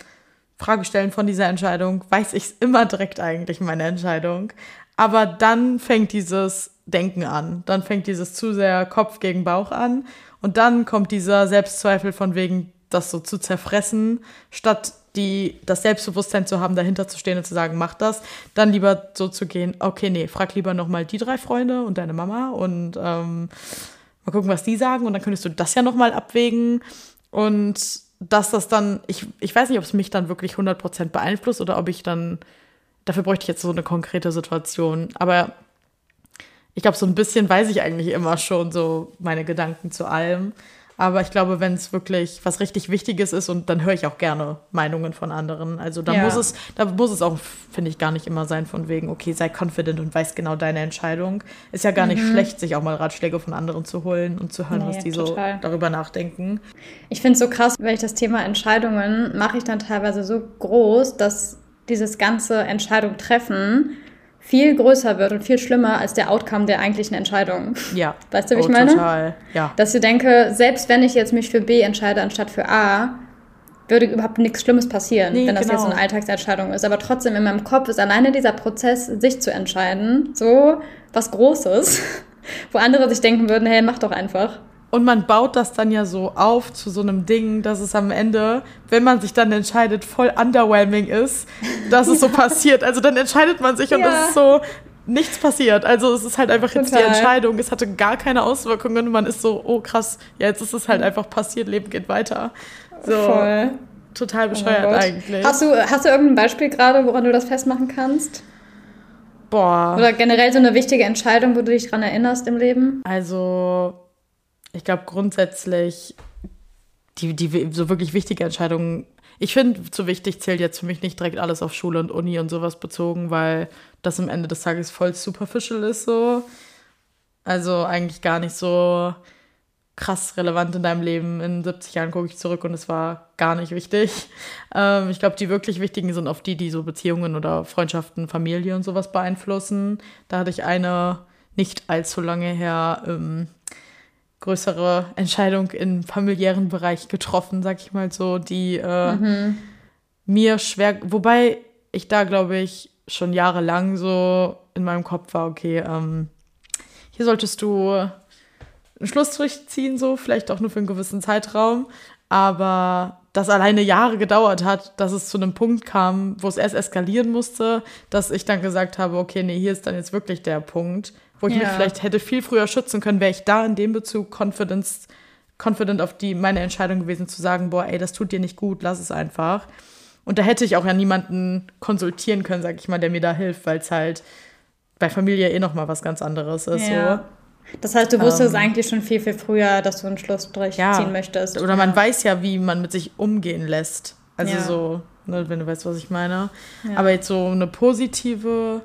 Fragestellen von dieser Entscheidung weiß ich es immer direkt eigentlich, meine Entscheidung. Aber dann fängt dieses Denken an. Dann fängt dieses zu sehr Kopf gegen Bauch an. Und dann kommt dieser Selbstzweifel von wegen, das so zu zerfressen, statt die, das Selbstbewusstsein zu haben, dahinter zu stehen und zu sagen, mach das, dann lieber so zu gehen, okay, nee, frag lieber nochmal die drei Freunde und deine Mama und ähm, mal gucken, was die sagen und dann könntest du das ja nochmal abwägen und dass das dann, ich, ich weiß nicht, ob es mich dann wirklich 100% beeinflusst oder ob ich dann, dafür bräuchte ich jetzt so eine konkrete Situation, aber ich glaube, so ein bisschen weiß ich eigentlich immer schon so meine Gedanken zu allem. Aber ich glaube, wenn es wirklich was richtig Wichtiges ist und dann höre ich auch gerne Meinungen von anderen. Also da ja. muss es, da muss es auch, finde ich, gar nicht immer sein von wegen, okay, sei confident und weiß genau deine Entscheidung. Ist ja gar mhm. nicht schlecht, sich auch mal Ratschläge von anderen zu holen und zu hören, nee, was die total. so darüber nachdenken. Ich finde es so krass, weil ich das Thema Entscheidungen mache ich dann teilweise so groß, dass dieses ganze Entscheidung treffen viel größer wird und viel schlimmer als der Outcome der eigentlichen Entscheidung. Ja. Weißt du, wie oh, ich meine? Total, ja. Dass ich denke, selbst wenn ich jetzt mich für B entscheide anstatt für A, würde überhaupt nichts Schlimmes passieren, nee, wenn das genau. jetzt so eine Alltagsentscheidung ist. Aber trotzdem in meinem Kopf ist alleine dieser Prozess, sich zu entscheiden, so was Großes, wo andere sich denken würden, hey, mach doch einfach. Und man baut das dann ja so auf zu so einem Ding, dass es am Ende, wenn man sich dann entscheidet, voll underwhelming ist, dass es ja. so passiert. Also dann entscheidet man sich und es ist so, nichts passiert. Also es ist halt einfach Total. jetzt die Entscheidung. Es hatte gar keine Auswirkungen. Man ist so, oh krass, ja, jetzt ist es halt einfach passiert, Leben geht weiter. So. Voll. Total oh bescheuert oh eigentlich. Hast du, hast du irgendein Beispiel gerade, woran du das festmachen kannst? Boah. Oder generell so eine wichtige Entscheidung, wo du dich dran erinnerst im Leben? Also ich glaube grundsätzlich, die, die so wirklich wichtige Entscheidungen, ich finde, zu wichtig zählt jetzt für mich nicht direkt alles auf Schule und Uni und sowas bezogen, weil das am Ende des Tages voll superficial ist so. Also eigentlich gar nicht so krass relevant in deinem Leben. In 70 Jahren gucke ich zurück und es war gar nicht wichtig. Ähm, ich glaube, die wirklich wichtigen sind oft die, die so Beziehungen oder Freundschaften, Familie und sowas beeinflussen. Da hatte ich eine nicht allzu lange her ähm, größere Entscheidung im familiären Bereich getroffen, sag ich mal so, die äh, mhm. mir schwer, wobei ich da glaube ich schon jahrelang so in meinem Kopf war, okay, ähm, hier solltest du einen Schlussstrich ziehen, so, vielleicht auch nur für einen gewissen Zeitraum, aber das alleine Jahre gedauert hat, dass es zu einem Punkt kam, wo es erst eskalieren musste, dass ich dann gesagt habe, okay, nee, hier ist dann jetzt wirklich der Punkt, wo ich ja. mich vielleicht hätte viel früher schützen können, wäre ich da in dem Bezug confidence, confident auf die meine Entscheidung gewesen zu sagen, boah, ey, das tut dir nicht gut, lass es einfach. Und da hätte ich auch ja niemanden konsultieren können, sag ich mal, der mir da hilft, weil es halt bei Familie eh noch mal was ganz anderes ist. Ja. So. Das heißt, du wusstest ähm, eigentlich schon viel, viel früher, dass du einen Schlussstrich ja. ziehen möchtest. Oder man weiß ja, wie man mit sich umgehen lässt. Also ja. so, ne, wenn du weißt, was ich meine. Aber jetzt so eine positive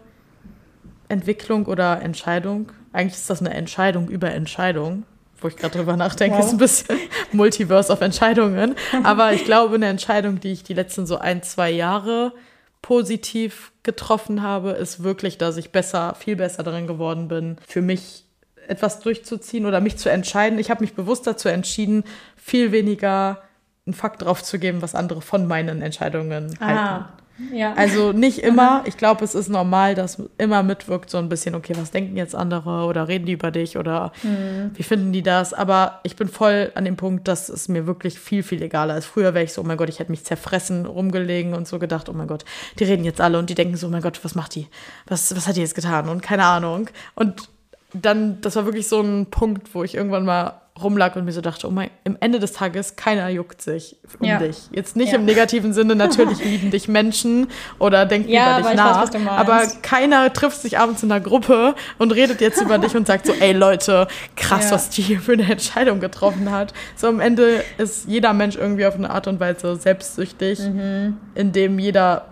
Entwicklung oder Entscheidung. Eigentlich ist das eine Entscheidung über Entscheidung, wo ich gerade drüber nachdenke, wow. ist ein bisschen Multiverse of Entscheidungen. Aber ich glaube, eine Entscheidung, die ich die letzten so ein, zwei Jahre positiv getroffen habe, ist wirklich, dass ich besser, viel besser darin geworden bin, für mich etwas durchzuziehen oder mich zu entscheiden. Ich habe mich bewusst dazu entschieden, viel weniger einen Fakt drauf zu geben, was andere von meinen Entscheidungen ah. halten. Ja. Also nicht immer. Ich glaube, es ist normal, dass immer mitwirkt so ein bisschen, okay, was denken jetzt andere oder reden die über dich oder mhm. wie finden die das? Aber ich bin voll an dem Punkt, dass es mir wirklich viel, viel egaler ist. Früher wäre ich so, oh mein Gott, ich hätte mich zerfressen, rumgelegen und so gedacht, oh mein Gott, die reden jetzt alle und die denken so, oh mein Gott, was macht die? Was, was hat die jetzt getan? Und keine Ahnung. Und dann, das war wirklich so ein Punkt, wo ich irgendwann mal rumlag und mir so dachte, oh mein, im Ende des Tages, keiner juckt sich um ja. dich. Jetzt nicht ja. im negativen Sinne, natürlich lieben dich Menschen oder denken ja, über dich nach, weiß, aber keiner trifft sich abends in einer Gruppe und redet jetzt über dich und sagt so, ey Leute, krass, was die hier für eine Entscheidung getroffen hat. So am Ende ist jeder Mensch irgendwie auf eine Art und Weise selbstsüchtig, mhm. indem jeder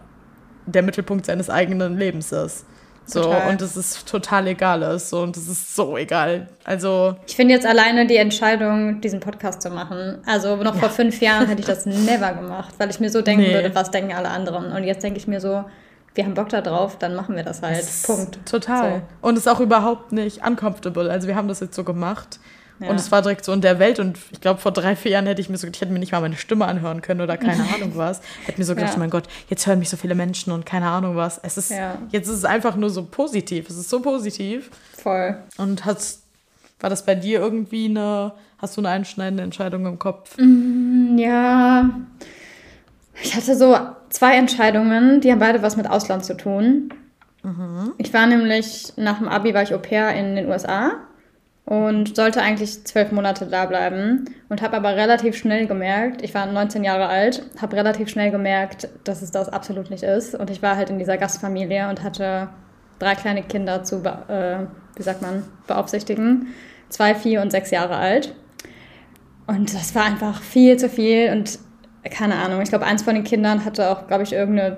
der Mittelpunkt seines eigenen Lebens ist. So, total. und es ist total egal ist. So, und es ist so egal. Also. Ich finde jetzt alleine die Entscheidung, diesen Podcast zu machen. Also noch ja. vor fünf Jahren hätte ich das never gemacht, weil ich mir so denken nee. würde, was denken alle anderen. Und jetzt denke ich mir so, wir haben Bock da drauf, dann machen wir das halt. Das Punkt. Total. So. Und es ist auch überhaupt nicht uncomfortable. Also wir haben das jetzt so gemacht. Ja. Und es war direkt so in der Welt. Und ich glaube, vor drei, vier Jahren hätte ich mir so, ich hätte mir nicht mal meine Stimme anhören können oder keine Ahnung was. Hätte mir so gedacht, ja. mein Gott, jetzt hören mich so viele Menschen und keine Ahnung was. Es ist, ja. jetzt ist es einfach nur so positiv. Es ist so positiv. Voll. Und hast, war das bei dir irgendwie eine, hast du eine einschneidende Entscheidung im Kopf? Mm, ja. Ich hatte so zwei Entscheidungen, die haben beide was mit Ausland zu tun. Mhm. Ich war nämlich, nach dem Abi war ich Au pair in den USA und sollte eigentlich zwölf Monate da bleiben. Und habe aber relativ schnell gemerkt, ich war 19 Jahre alt, habe relativ schnell gemerkt, dass es das absolut nicht ist. Und ich war halt in dieser Gastfamilie und hatte drei kleine Kinder zu, äh, wie sagt man, beaufsichtigen, zwei, vier und sechs Jahre alt. Und das war einfach viel zu viel und keine Ahnung, ich glaube, eins von den Kindern hatte auch, glaube ich, irgendeine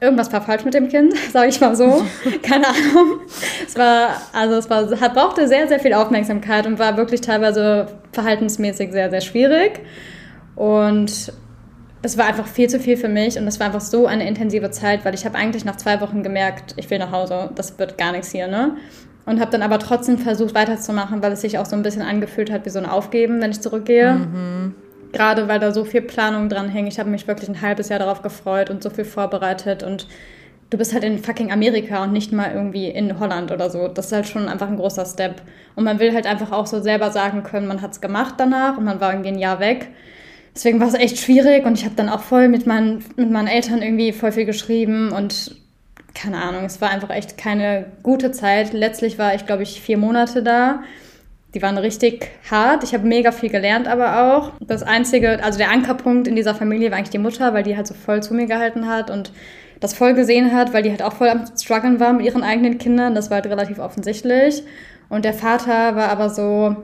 irgendwas war falsch mit dem Kind, sage ich mal so. Keine Ahnung. Es war, also es war, hat, brauchte sehr, sehr viel Aufmerksamkeit und war wirklich teilweise verhaltensmäßig sehr, sehr schwierig. Und es war einfach viel zu viel für mich und es war einfach so eine intensive Zeit, weil ich habe eigentlich nach zwei Wochen gemerkt, ich will nach Hause, das wird gar nichts hier, ne? Und habe dann aber trotzdem versucht weiterzumachen, weil es sich auch so ein bisschen angefühlt hat wie so ein Aufgeben, wenn ich zurückgehe. Mhm gerade weil da so viel Planung dran hängt. Ich habe mich wirklich ein halbes Jahr darauf gefreut und so viel vorbereitet und du bist halt in fucking Amerika und nicht mal irgendwie in Holland oder so. Das ist halt schon einfach ein großer Step. Und man will halt einfach auch so selber sagen können, man hat es gemacht danach und man war irgendwie ein Jahr weg. Deswegen war es echt schwierig und ich habe dann auch voll mit meinen, mit meinen Eltern irgendwie voll viel geschrieben und keine Ahnung, es war einfach echt keine gute Zeit. Letztlich war ich, glaube ich, vier Monate da die waren richtig hart. Ich habe mega viel gelernt, aber auch. Das Einzige, also der Ankerpunkt in dieser Familie war eigentlich die Mutter, weil die halt so voll zu mir gehalten hat und das voll gesehen hat, weil die halt auch voll am Struggeln war mit ihren eigenen Kindern. Das war halt relativ offensichtlich. Und der Vater war aber so,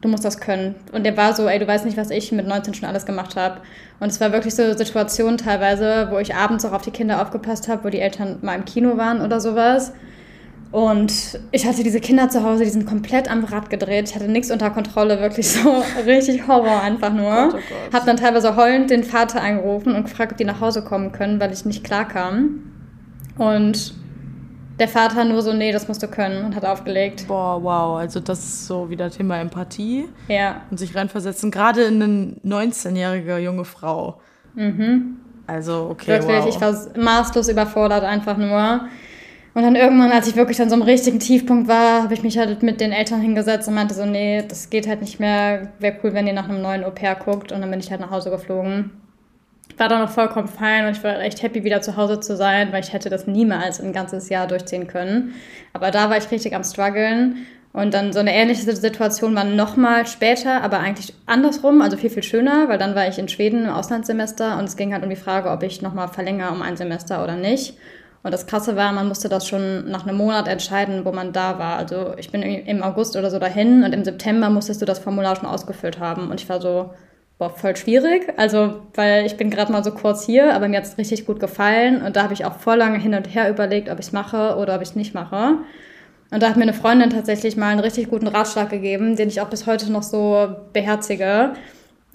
du musst das können. Und der war so, ey, du weißt nicht, was ich mit 19 schon alles gemacht habe. Und es war wirklich so Situationen teilweise, wo ich abends auch auf die Kinder aufgepasst habe, wo die Eltern mal im Kino waren oder sowas. Und ich hatte diese Kinder zu Hause, die sind komplett am Rad gedreht. Ich hatte nichts unter Kontrolle, wirklich so richtig Horror einfach nur. Gott, oh Hab dann teilweise heulend den Vater angerufen und gefragt, ob die nach Hause kommen können, weil ich nicht klar kam. Und der Vater nur so, nee, das musst du können und hat aufgelegt. Boah, wow. Also das ist so wieder Thema Empathie. Ja. Und sich reinversetzen. Gerade in eine 19-jährige junge Frau. Mhm. Also, okay, Wirklich, wow. ich war maßlos überfordert einfach nur. Und dann irgendwann, als ich wirklich an so einem richtigen Tiefpunkt war, habe ich mich halt mit den Eltern hingesetzt und meinte so, nee, das geht halt nicht mehr. Wäre cool, wenn ihr nach einem neuen Au-pair guckt. Und dann bin ich halt nach Hause geflogen. War dann noch vollkommen fein und ich war echt happy, wieder zu Hause zu sein, weil ich hätte das niemals ein ganzes Jahr durchziehen können. Aber da war ich richtig am struggeln. Und dann so eine ähnliche Situation war nochmal später, aber eigentlich andersrum, also viel, viel schöner, weil dann war ich in Schweden im Auslandssemester und es ging halt um die Frage, ob ich nochmal verlängere um ein Semester oder nicht. Und das Krasse war, man musste das schon nach einem Monat entscheiden, wo man da war. Also ich bin im August oder so dahin und im September musstest du das Formular schon ausgefüllt haben. Und ich war so, boah, voll schwierig. Also, weil ich bin gerade mal so kurz hier, aber mir hat es richtig gut gefallen. Und da habe ich auch voll lange hin und her überlegt, ob ich es mache oder ob ich es nicht mache. Und da hat mir eine Freundin tatsächlich mal einen richtig guten Ratschlag gegeben, den ich auch bis heute noch so beherzige.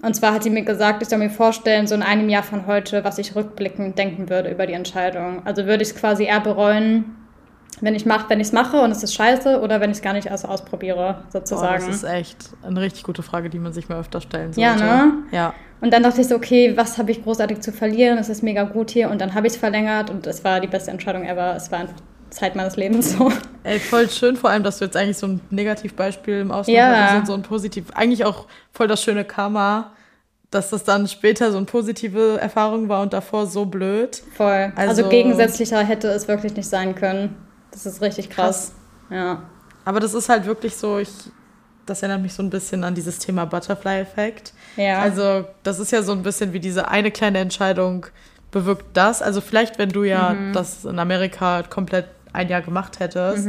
Und zwar hat sie mir gesagt, ich soll mir vorstellen, so in einem Jahr von heute, was ich rückblickend denken würde über die Entscheidung. Also würde ich es quasi eher bereuen, wenn ich mach, wenn ich es mache und es ist scheiße oder wenn ich es gar nicht erst ausprobiere, sozusagen. Oh, das ist echt eine richtig gute Frage, die man sich mal öfter stellen sollte. Ja, ne? Ja. Und dann dachte ich so, okay, was habe ich großartig zu verlieren? Es ist mega gut hier. Und dann habe ich es verlängert und es war die beste Entscheidung ever. Es war einfach Zeit meines Lebens so. Ey, voll schön, vor allem, dass du jetzt eigentlich so ein Negativbeispiel im Ausland Ja. hattest und so ein positiv, eigentlich auch voll das schöne Karma, dass das dann später so eine positive Erfahrung war und davor so blöd. Voll. Also, Also- gegensätzlicher hätte es wirklich nicht sein können. Das ist richtig krass. Ja. Aber das ist halt wirklich so, ich, das erinnert mich so ein bisschen an dieses Thema Butterfly-Effekt. Ja. Also, das ist ja so ein bisschen wie diese eine kleine Entscheidung bewirkt das. Also, vielleicht, wenn du ja Mhm. das in Amerika komplett ein Jahr gemacht hättest,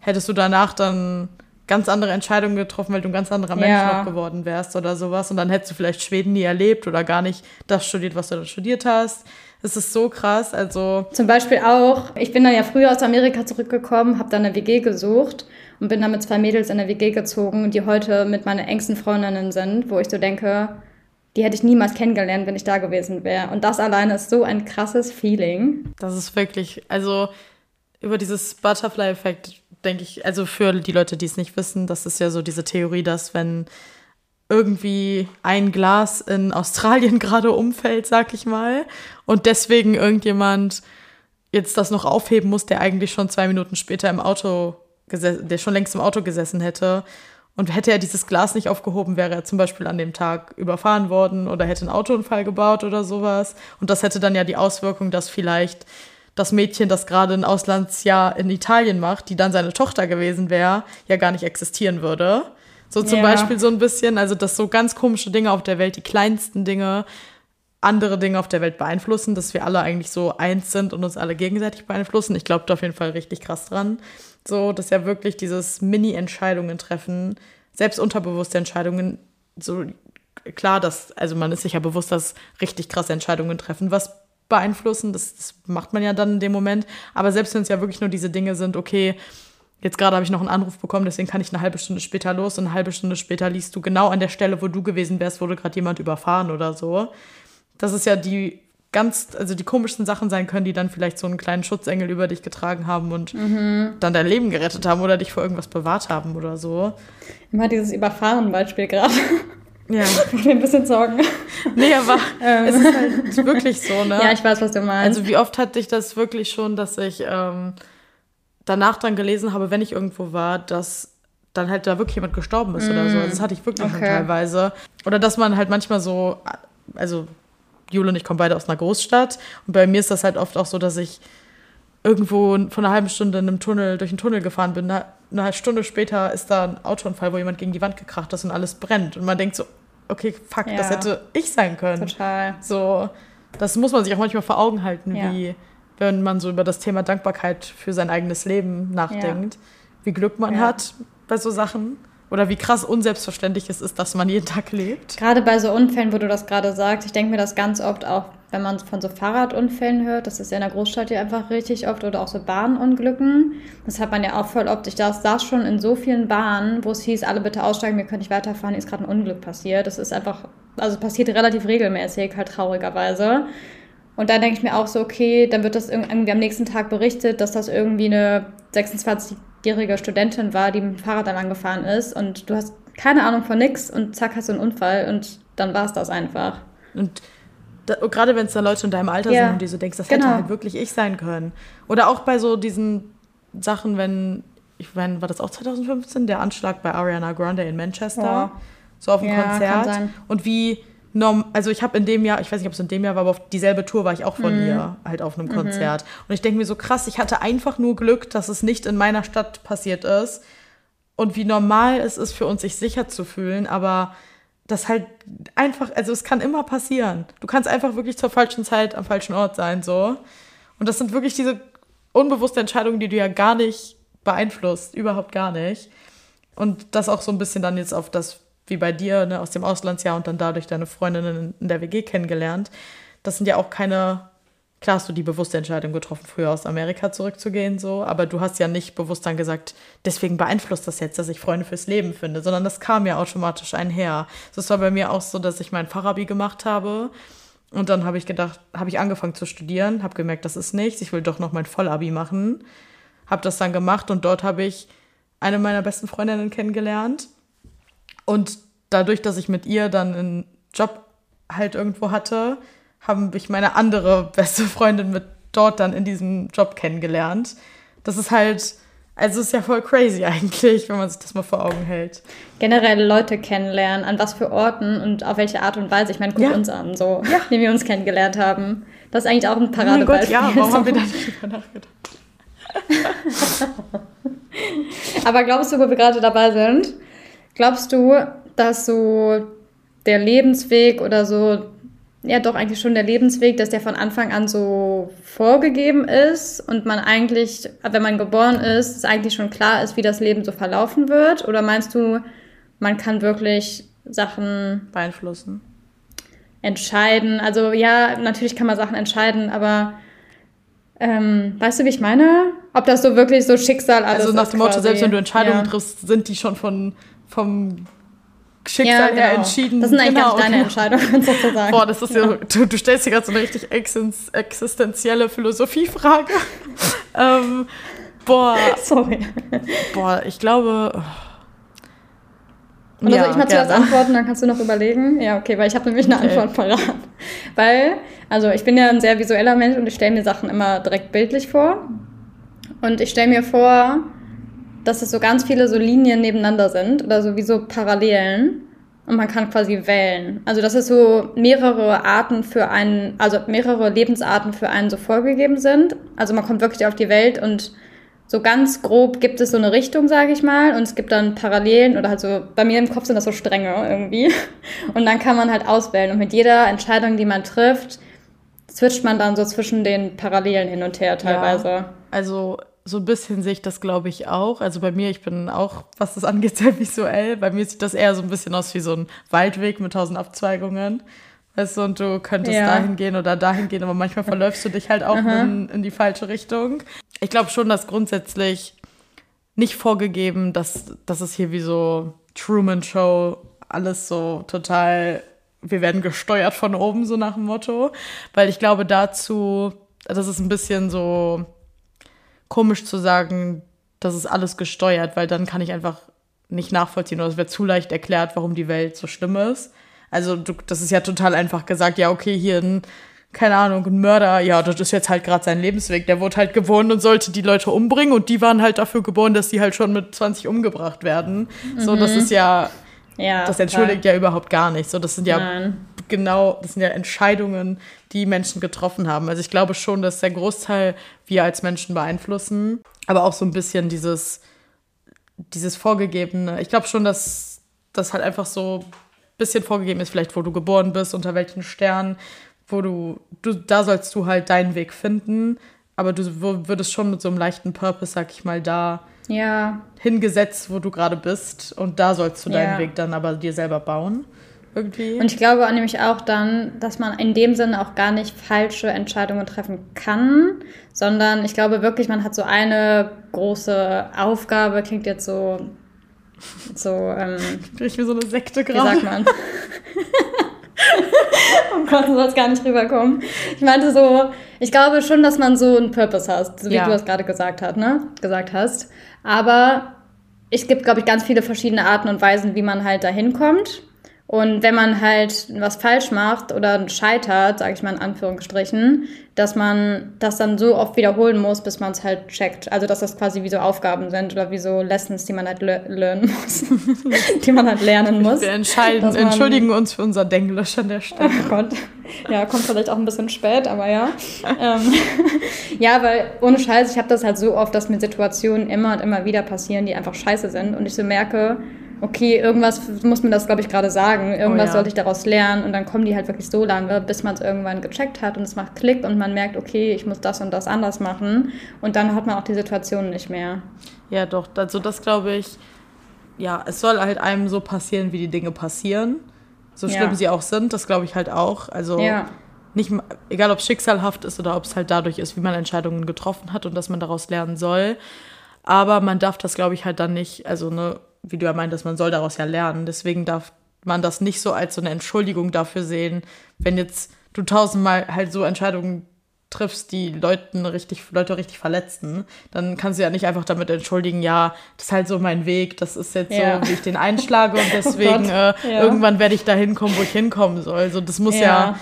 hättest du danach dann ganz andere Entscheidungen getroffen, weil du ein ganz anderer Mensch Ja. noch geworden wärst oder sowas. Und dann hättest du vielleicht Schweden nie erlebt oder gar nicht das studiert, was du da studiert hast. Es ist so krass. Also, Zum Beispiel auch, ich bin dann ja früher aus Amerika zurückgekommen, habe dann eine WG gesucht und bin dann mit zwei Mädels in eine WG gezogen, die heute mit meinen engsten Freundinnen sind, wo ich so denke, die hätte ich niemals kennengelernt, wenn ich da gewesen wäre. Und das alleine ist so ein krasses Feeling. Das ist wirklich, also über dieses Butterfly-Effekt denke ich, also für die Leute, die es nicht wissen, das ist ja so diese Theorie, dass wenn irgendwie ein Glas in Australien gerade umfällt, sag ich mal, und deswegen irgendjemand jetzt das noch aufheben muss, der eigentlich schon zwei Minuten später im Auto gesessen, der schon längst im Auto gesessen hätte. Und hätte er dieses Glas nicht aufgehoben, wäre er zum Beispiel an dem Tag überfahren worden oder hätte einen Autounfall gebaut oder sowas. Und das hätte dann ja die Auswirkung, dass vielleicht das Mädchen, das gerade ein Auslandsjahr in Italien macht, die dann seine Tochter gewesen wäre, ja gar nicht existieren würde. So zum Ja. Beispiel so ein bisschen, also dass so ganz komische Dinge auf der Welt, die kleinsten Dinge, andere Dinge auf der Welt beeinflussen, dass wir alle eigentlich so eins sind und uns alle gegenseitig beeinflussen. Ich glaube da auf jeden Fall richtig krass dran. So, dass ja wirklich dieses Mini-Entscheidungen treffen, selbst unterbewusste Entscheidungen, so klar, dass, also man ist sich ja bewusst, dass richtig krasse Entscheidungen treffen, was beeinflussen. Das, das macht man ja dann in dem Moment. Aber selbst wenn es ja wirklich nur diese Dinge sind, okay, jetzt gerade habe ich noch einen Anruf bekommen, deswegen kann ich eine halbe Stunde später los und eine halbe Stunde später liest du genau an der Stelle, wo du gewesen wärst, wurde gerade jemand überfahren oder so. Das ist ja die ganz, also die komischsten Sachen sein können, die dann vielleicht so einen kleinen Schutzengel über dich getragen haben und dann dein Leben gerettet haben oder dich vor irgendwas bewahrt haben oder so. Immer dieses Überfahren-Beispiel gerade. Ja. Macht mir ein bisschen Sorgen. Nee, aber es ist halt wirklich so, ne? Ja, ich weiß, was du meinst. Also wie oft hatte ich das wirklich schon, dass ich ähm, danach dann gelesen habe, wenn ich irgendwo war, dass dann halt da wirklich jemand gestorben ist oder so. Also das hatte ich wirklich schon Okay. teilweise. Oder dass man halt manchmal so, also Jule und ich kommen beide aus einer Großstadt und bei mir ist das halt oft auch so, dass ich irgendwo von einer halben Stunde in einem Tunnel durch einen Tunnel gefahren bin. Eine, eine Stunde später ist da ein Autounfall, wo jemand gegen die Wand gekracht ist und alles brennt. Und man denkt so, okay, fuck, Ja. das hätte ich sein können. Total. So, das muss man sich auch manchmal vor Augen halten, Ja. wie wenn man so über das Thema Dankbarkeit für sein eigenes Leben nachdenkt, wie Glück man Ja. hat bei so Sachen oder wie krass unselbstverständlich es ist, dass man jeden Tag lebt. Gerade bei so Unfällen, wo du das gerade sagst, ich denke mir das ganz oft auch, wenn man von so Fahrradunfällen hört, das ist ja in der Großstadt ja einfach richtig oft oder auch so Bahnunglücken. Das hat man ja auch voll oft. Ich saß, schon in so vielen Bahnen, wo es hieß, alle bitte aussteigen, wir können nicht weiterfahren, ist gerade ein Unglück passiert. Das ist einfach, also passiert relativ regelmäßig, halt traurigerweise. Und dann denke ich mir auch so, okay, dann wird das irg- irgendwie am nächsten Tag berichtet, dass das irgendwie eine 26-jährige Studentin war, die mit dem Fahrrad dann angefahren ist und du hast keine Ahnung von nix und zack hast du einen Unfall und dann war es das einfach. Und da, gerade wenn es dann Leute in deinem Alter Ja, sind und die so denkst, das genau. hätte halt wirklich ich sein können. Oder auch bei so diesen Sachen, wenn, ich meine, war das auch 2015, der Anschlag bei Ariana Grande in Manchester, Ja. so auf dem Ja, Konzert. Und wie, norm, also ich habe in dem Jahr, ich weiß nicht, ob es in dem Jahr war, aber auf dieselbe Tour war ich auch Mhm. von ihr halt auf einem Konzert. Und ich denke mir so krass, ich hatte einfach nur Glück, dass es nicht in meiner Stadt passiert ist. Und wie normal es ist für uns, sich sicher zu fühlen, aber das halt einfach, also es kann immer passieren. Du kannst einfach wirklich zur falschen Zeit am falschen Ort sein, so. Und das sind wirklich diese unbewusste Entscheidungen, die du ja gar nicht beeinflusst, überhaupt gar nicht. Und das auch so ein bisschen dann jetzt auf das, wie bei dir, ne, aus dem Auslandsjahr und dann dadurch deine Freundinnen in der WG kennengelernt. Das sind ja auch keine, klar hast du die bewusste Entscheidung getroffen, früher aus Amerika zurückzugehen, so, aber du hast ja nicht bewusst dann gesagt, deswegen beeinflusst das jetzt, dass ich Freunde fürs Leben finde, sondern das kam ja automatisch einher. Das war bei mir auch so, dass ich mein Fachabi gemacht habe und dann habe ich gedacht, habe ich angefangen zu studieren, habe gemerkt, das ist nichts, ich will doch noch mein Vollabi machen, habe das dann gemacht und dort habe ich eine meiner besten Freundinnen kennengelernt und dadurch, dass ich mit ihr dann einen Job halt irgendwo hatte, habe ich meine andere beste Freundin mit dort dann in diesem Job kennengelernt. Das ist halt, also es ist ja voll crazy eigentlich, wenn man sich das mal vor Augen hält. Generell Leute kennenlernen, an was für Orten und auf welche Art und Weise. Ich meine, guck Ja. uns an, so, wie wir uns kennengelernt haben. Das ist eigentlich auch ein Oh Paradebeispiel. Gott, ja, warum haben wir da nicht drüber nachgedacht? Aber glaubst du, wo wir gerade dabei sind, glaubst du, dass so der Lebensweg oder so, ja doch eigentlich schon der Lebensweg, dass der von Anfang an so vorgegeben ist und man eigentlich, wenn man geboren ist, es eigentlich schon klar ist, wie das Leben so verlaufen wird? Oder meinst du, man kann wirklich Sachen Beeinflussen. entscheiden? Also ja, natürlich kann man Sachen entscheiden, aber ähm, weißt du, wie ich meine? Ob das so wirklich so Schicksal alles Also nach ist dem Motto, selbst wenn du Entscheidungen Ja. triffst, sind die schon von, vom Schicksal her genau. entschieden. Das sind eigentlich Genau, deine. Entscheidungen sozusagen. Boah, das ist ja, du, du stellst dir gerade so eine richtig existen- existenzielle Philosophiefrage. ähm, boah, Sorry. boah, ich glaube. Und also ich mal zuerst antworten, dann kannst du noch überlegen. Ja, okay, weil ich habe nämlich eine Okay. Antwort parat. Weil, also ich bin ja ein sehr visueller Mensch und ich stelle mir Sachen immer direkt bildlich vor. Und ich stelle mir vor, dass es so ganz viele so Linien nebeneinander sind oder so wie so Parallelen. und man kann quasi wählen. Also dass es so mehrere Arten für einen, also mehrere Lebensarten für einen so vorgegeben sind. Also man kommt wirklich auf die Welt und so ganz grob gibt es so eine Richtung, sage ich mal, und es gibt dann Parallelen oder halt so, bei mir im Kopf sind das so Stränge irgendwie. Und dann kann man halt auswählen und mit jeder Entscheidung, die man trifft, switcht man dann so zwischen den Parallelen hin und her teilweise. Ja, also so ein bisschen sehe ich das, glaube ich, auch. Also bei mir, ich bin auch, was das angeht, sehr visuell. Bei mir sieht das eher so ein bisschen aus wie so ein Waldweg mit tausend Abzweigungen. Weißt du, und du könntest ja. dahin gehen oder dahin gehen, aber manchmal verläufst du dich halt auch in, in die falsche Richtung. Ich glaube schon, dass grundsätzlich nicht vorgegeben, dass, dass es hier wie so Truman Show alles so total, wir werden gesteuert von oben, so nach dem Motto. Weil ich glaube dazu, das ist ein bisschen so komisch zu sagen, das ist alles gesteuert, weil dann kann ich einfach nicht nachvollziehen oder es wird zu leicht erklärt, warum die Welt so schlimm ist. Also du, das ist ja total einfach gesagt, ja, okay, hier ein, keine Ahnung, ein Mörder, ja, das ist jetzt halt gerade sein Lebensweg. Der wurde halt geboren und sollte die Leute umbringen und die waren halt dafür geboren, dass die halt schon mit 20 umgebracht werden. Mhm. So, das mhm. ist ja, ja das entschuldigt klar. ja überhaupt gar nicht. So, das sind ja Nein. genau, das sind ja Entscheidungen, die Menschen getroffen haben. Also ich glaube schon, dass der Großteil wir als Menschen beeinflussen, aber auch so ein bisschen dieses, dieses Vorgegebene. Ich glaube schon, dass das halt einfach so bisschen vorgegeben ist, vielleicht wo du geboren bist, unter welchen Sternen, wo du, du, da sollst du halt deinen Weg finden, aber du würdest schon mit so einem leichten Purpose, sag ich mal, da ja. hingesetzt, wo du gerade bist und da sollst du deinen ja. Weg dann aber dir selber bauen. Irgendwie. Und ich glaube auch nämlich auch dann, dass man in dem Sinne auch gar nicht falsche Entscheidungen treffen kann, sondern ich glaube wirklich, man hat so eine große Aufgabe, klingt jetzt so so, ähm, ich wie so eine Sekte gerade. Wie sagt man? oh Gott, du sollst gar nicht rüberkommen. Ich meinte so, ich glaube schon, dass man so einen Purpose hast, so wie ja. du das gerade gesagt hast, ne? Gesagt hast. Aber es gibt, glaube ich, ganz viele verschiedene Arten und Weisen, wie man halt dahin kommt. Und wenn man halt was falsch macht oder scheitert, sage ich mal in Anführungsstrichen, dass man das dann so oft wiederholen muss, bis man es halt checkt. Also dass das quasi wie so Aufgaben sind oder wie so Lessons, die man halt le lernen muss, die man halt lernen muss. Wir entscheiden, entschuldigen uns für unser Denglisch an der Stelle. Oh Gott. Ja, kommt vielleicht auch ein bisschen spät, aber ja. ähm, ja, weil ohne Scheiß, ich habe das halt so oft, dass mir Situationen immer und immer wieder passieren, die einfach scheiße sind und ich so merke, okay, irgendwas muss mir das, glaube ich, gerade sagen, irgendwas oh, ja. sollte ich daraus lernen und dann kommen die halt wirklich so lange, bis man es irgendwann gecheckt hat und es macht Klick und man merkt, okay, ich muss das und das anders machen und dann hat man auch die Situation nicht mehr. Ja, doch, also das glaube ich, ja, es soll halt einem so passieren, wie die Dinge passieren, so schlimm ja. sie auch sind, das glaube ich halt auch, also ja. nicht, egal ob es schicksalhaft ist oder ob es halt dadurch ist, wie man Entscheidungen getroffen hat und dass man daraus lernen soll, aber man darf das, glaube ich, halt dann nicht, also eine wie du ja meintest, man soll daraus ja lernen. Deswegen darf man das nicht so als so eine Entschuldigung dafür sehen, wenn jetzt du tausendmal halt so Entscheidungen triffst, die Leuten richtig, Leute richtig verletzen, dann kannst du ja nicht einfach damit entschuldigen, ja, das ist halt so mein Weg, das ist jetzt ja. so, wie ich den einschlage und oh deswegen oh äh, ja. irgendwann werde ich da hinkommen, wo ich hinkommen soll. Also das muss ja, ja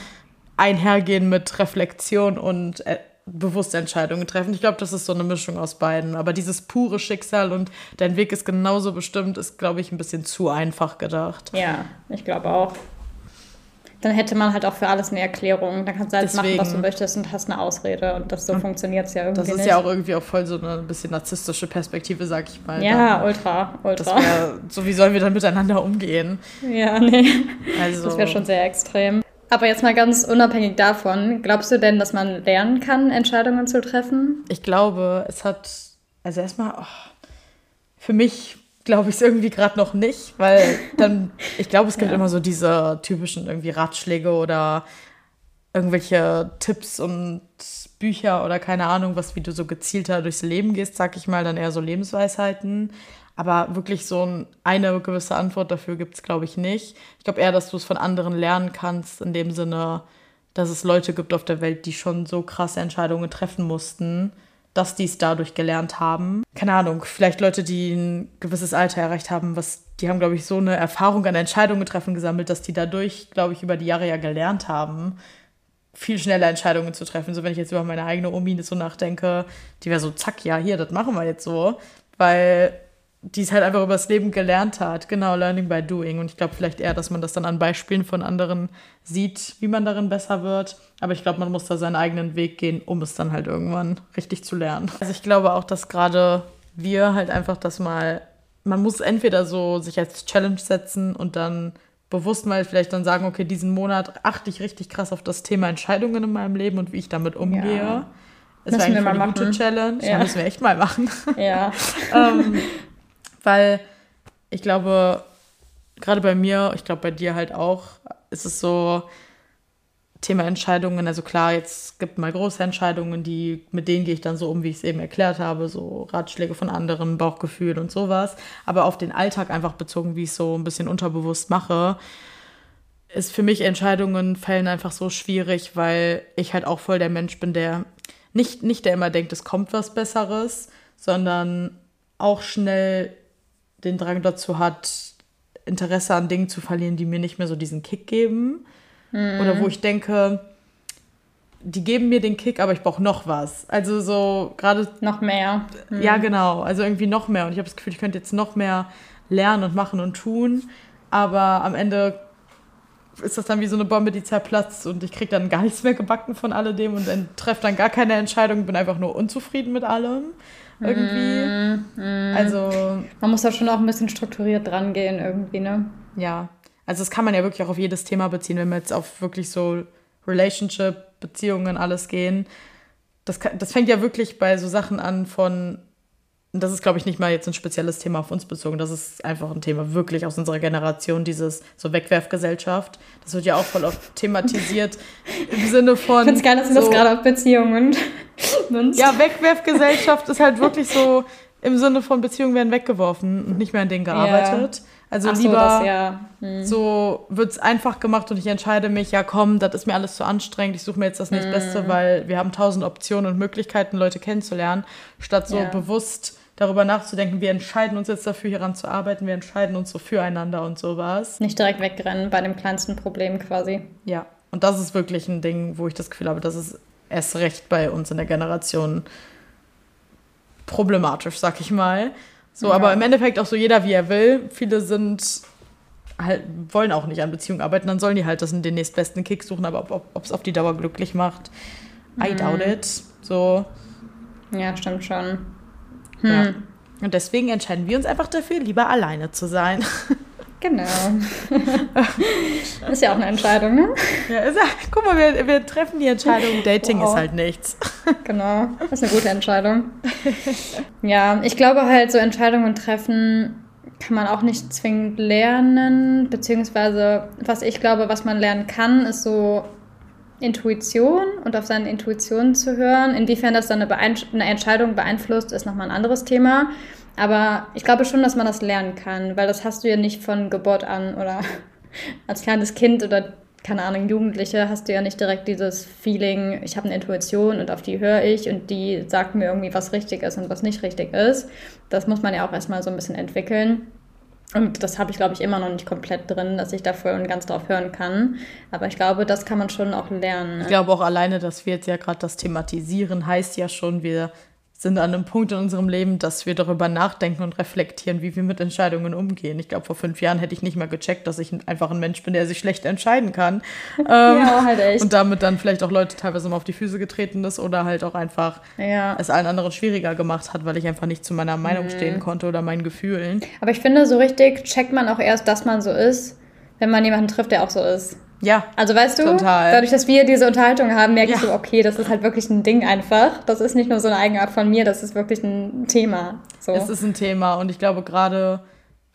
einhergehen mit Reflexion und äh, bewusste Entscheidungen treffen. Ich glaube, das ist so eine Mischung aus beiden. Aber dieses pure Schicksal und dein Weg ist genauso bestimmt, ist, glaube ich, ein bisschen zu einfach gedacht. Ja, ich glaube auch. Dann hätte man halt auch für alles eine Erklärung. Dann kannst du halt Deswegen, machen, was du möchtest und hast eine Ausrede. Und das so funktioniert es ja irgendwie. Das ist nicht. ja auch irgendwie auch voll so eine bisschen narzisstische Perspektive, sag ich mal. Ja, dann, ultra, ultra. Wär, so wie sollen wir dann miteinander umgehen? Ja, nee. Also, das wäre schon sehr extrem. Aber jetzt mal ganz unabhängig davon, glaubst du denn, dass man lernen kann, Entscheidungen zu treffen? Ich glaube, es hat, also erstmal, oh, für mich glaube ich es irgendwie gerade noch nicht, weil dann, ich glaube, es gibt ja. immer so diese typischen irgendwie Ratschläge oder irgendwelche Tipps und Bücher oder keine Ahnung, was, wie du so gezielter durchs Leben gehst, sag ich mal, dann eher so Lebensweisheiten. Aber wirklich so eine gewisse Antwort dafür gibt es, glaube ich, nicht. Ich glaube eher, dass du es von anderen lernen kannst, in dem Sinne, dass es Leute gibt auf der Welt, die schon so krasse Entscheidungen treffen mussten, dass die es dadurch gelernt haben. Keine Ahnung, vielleicht Leute, die ein gewisses Alter erreicht haben, was, die haben, glaube ich, so eine Erfahrung an Entscheidungen treffen gesammelt, dass die dadurch, glaube ich, über die Jahre ja gelernt haben, viel schneller Entscheidungen zu treffen. So, wenn ich jetzt über meine eigene Omi so nachdenke, die wäre so, zack, ja, hier, das machen wir jetzt so. Weil die es halt einfach übers Leben gelernt hat. Genau, Learning by Doing. Und ich glaube vielleicht eher, dass man das dann an Beispielen von anderen sieht, wie man darin besser wird. Aber ich glaube, man muss da seinen eigenen Weg gehen, um es dann halt irgendwann richtig zu lernen. Also ich glaube auch, dass gerade wir halt einfach das mal, man muss entweder so sich als Challenge setzen und dann bewusst mal vielleicht dann sagen, okay, diesen Monat achte ich richtig krass auf das Thema Entscheidungen in meinem Leben und wie ich damit umgehe. Ja. Das wäre eigentlich eine gute Challenge. Ja. ja, müssen wir echt mal machen. Ja. ähm, weil ich glaube, gerade bei mir, ich glaube bei dir halt auch, ist es so, Thema Entscheidungen, also klar, jetzt gibt mal große Entscheidungen, die, mit denen gehe ich dann so um, wie ich es eben erklärt habe, so Ratschläge von anderen, Bauchgefühl und sowas. Aber auf den Alltag einfach bezogen, wie ich es so ein bisschen unterbewusst mache, ist für mich Entscheidungen fällen einfach so schwierig, weil ich halt auch voll der Mensch bin, der nicht, nicht der immer denkt, es kommt was Besseres, sondern auch schnell den Drang dazu hat, Interesse an Dingen zu verlieren, die mir nicht mehr so diesen Kick geben. Mhm. Oder wo ich denke, die geben mir den Kick, aber ich brauche noch was. Also so gerade. Noch mehr. Mhm. Ja, genau. Also irgendwie noch mehr. Und ich habe das Gefühl, ich könnte jetzt noch mehr lernen und machen und tun. Aber am Ende ist das dann wie so eine Bombe, die zerplatzt und ich kriege dann gar nichts mehr gebacken von alledem und dann treffe dann gar keine Entscheidung, bin einfach nur unzufrieden mit allem irgendwie. Mm, Also. Man muss da schon auch ein bisschen strukturiert dran gehen, irgendwie, ne? Ja. Also, das kann man ja wirklich auch auf jedes Thema beziehen, wenn wir jetzt auf wirklich so Relationship, Beziehungen, alles gehen. Das, kann, das fängt ja wirklich bei so Sachen an von das ist, glaube ich, nicht mal jetzt ein spezielles Thema auf uns bezogen. Das ist einfach ein Thema wirklich aus unserer Generation, dieses so Wegwerfgesellschaft. Das wird ja auch voll oft thematisiert im Sinne von. Ich finde es geil, dass du so, das gerade auf Beziehungen nutzt. Ja, Wegwerfgesellschaft ist halt wirklich so im Sinne von Beziehungen werden weggeworfen und nicht mehr an denen gearbeitet. Ja. Also so, lieber das, ja. hm. so wird es einfach gemacht und ich entscheide mich, ja komm, das ist mir alles zu anstrengend, ich suche mir jetzt das hm. weil wir haben tausend Optionen und Möglichkeiten, Leute kennenzulernen, statt so ja. bewusst darüber nachzudenken, wir entscheiden uns jetzt dafür, hieran zu arbeiten, wir entscheiden uns so füreinander und sowas. Nicht direkt wegrennen bei dem kleinsten Problem quasi. Ja, und das ist wirklich ein Ding, wo ich das Gefühl habe, das ist erst recht bei uns in der Generation problematisch, sag ich mal. So, ja. aber im Endeffekt auch so jeder, wie er will. Viele sind halt, wollen auch nicht an Beziehungen arbeiten, dann sollen die halt das in den nächstbesten Kick suchen, aber ob es auf die Dauer glücklich macht, I mhm. doubt it. So. Ja, stimmt schon. Hm. Ja. Und deswegen entscheiden wir uns einfach dafür, lieber alleine zu sein. Genau. ist ja auch eine Entscheidung, ne? Ja, ist ja, guck mal, wir, wir treffen die Entscheidung, Dating wow. ist halt nichts. Genau, das ist eine gute Entscheidung. Ja, ich glaube halt, so Entscheidungen treffen kann man auch nicht zwingend lernen, beziehungsweise was ich glaube, was man lernen kann, ist so Intuition und auf seine Intuition zu hören. Inwiefern das dann eine, eine Entscheidung beeinflusst, ist nochmal ein anderes Thema. Aber ich glaube schon, dass man das lernen kann, weil das hast du ja nicht von Geburt an oder als kleines Kind oder keine Ahnung, Jugendliche hast du ja nicht direkt dieses Feeling, ich habe eine Intuition und auf die höre ich und die sagt mir irgendwie, was richtig ist und was nicht richtig ist. Das muss man ja auch erstmal so ein bisschen entwickeln. Und das habe ich, glaube ich, immer noch nicht komplett drin, dass ich da voll und ganz drauf hören kann. Aber ich glaube, das kann man schon auch lernen. Ne? Ich glaube auch alleine, dass wir jetzt ja gerade das thematisieren, heißt ja schon, wir sind an einem Punkt in unserem Leben, dass wir darüber nachdenken und reflektieren, wie wir mit Entscheidungen umgehen. Ich glaube, vor fünf Jahren hätte ich nicht mal gecheckt, dass ich einfach ein Mensch bin, der sich schlecht entscheiden kann. ja, ähm, halt echt. Und damit dann vielleicht auch Leute teilweise mal auf die Füße getreten ist oder halt auch einfach ja. es allen anderen schwieriger gemacht hat, weil ich einfach nicht zu meiner Meinung mhm. stehen konnte oder meinen Gefühlen. Aber ich finde, so richtig checkt man auch erst, dass man so ist, wenn man jemanden trifft, der auch so ist. Ja. Also weißt du, total. dadurch, dass wir diese Unterhaltung haben, merke ja. ich so, okay, das ist halt wirklich ein Ding einfach. Das ist nicht nur so eine Eigenart von mir, das ist wirklich ein Thema. So. Es ist ein Thema und ich glaube gerade,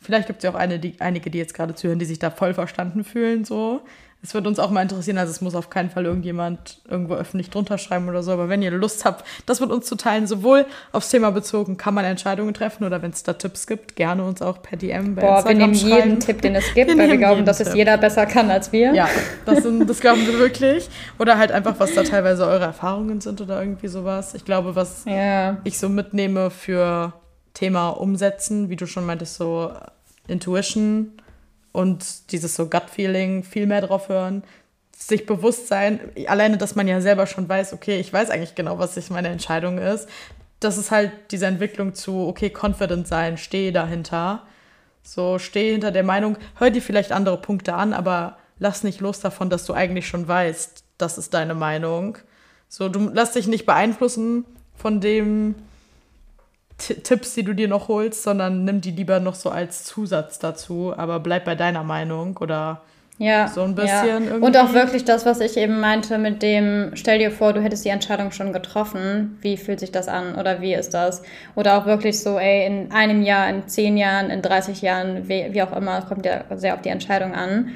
vielleicht gibt es ja auch eine, die, einige, die jetzt gerade zuhören, die sich da voll verstanden fühlen, so es würde uns auch mal interessieren, also es muss auf keinen Fall irgendjemand irgendwo öffentlich drunter schreiben oder so, aber wenn ihr Lust habt, das mit uns zu teilen, sowohl aufs Thema bezogen, kann man Entscheidungen treffen oder wenn es da Tipps gibt, gerne uns auch per DM bei Boah, Instagram wir nehmen schreiben. jeden Tipp, den es gibt, wir weil wir glauben, dass Tipp. es jeder besser kann als wir. Ja, das, sind, das glauben wir wirklich. Oder halt einfach, was da teilweise eure Erfahrungen sind oder irgendwie sowas. Ich glaube, was ja. ich so mitnehme für Thema Umsetzen, wie du schon meintest, so Intuition, und dieses so Gut-Feeling viel mehr drauf hören, sich bewusst sein, alleine, dass man ja selber schon weiß, okay, ich weiß eigentlich genau, was sich meine Entscheidung ist, das ist halt diese Entwicklung zu, okay, confident sein, stehe dahinter. So, stehe hinter der Meinung, hör dir vielleicht andere Punkte an, aber lass nicht los davon, dass du eigentlich schon weißt, das ist deine Meinung. So, du lass dich nicht beeinflussen von dem Tipps, die du dir noch holst, sondern nimm die lieber noch so als Zusatz dazu, aber bleib bei deiner Meinung oder ja, so ein bisschen ja. irgendwie. Und auch wirklich das, was ich eben meinte mit dem, stell dir vor, du hättest die Entscheidung schon getroffen, wie fühlt sich das an oder wie ist das? Oder auch wirklich so, ey, in einem Jahr, in zehn Jahren, in 30 Jahren, wie, wie auch immer, kommt ja sehr auf die Entscheidung an.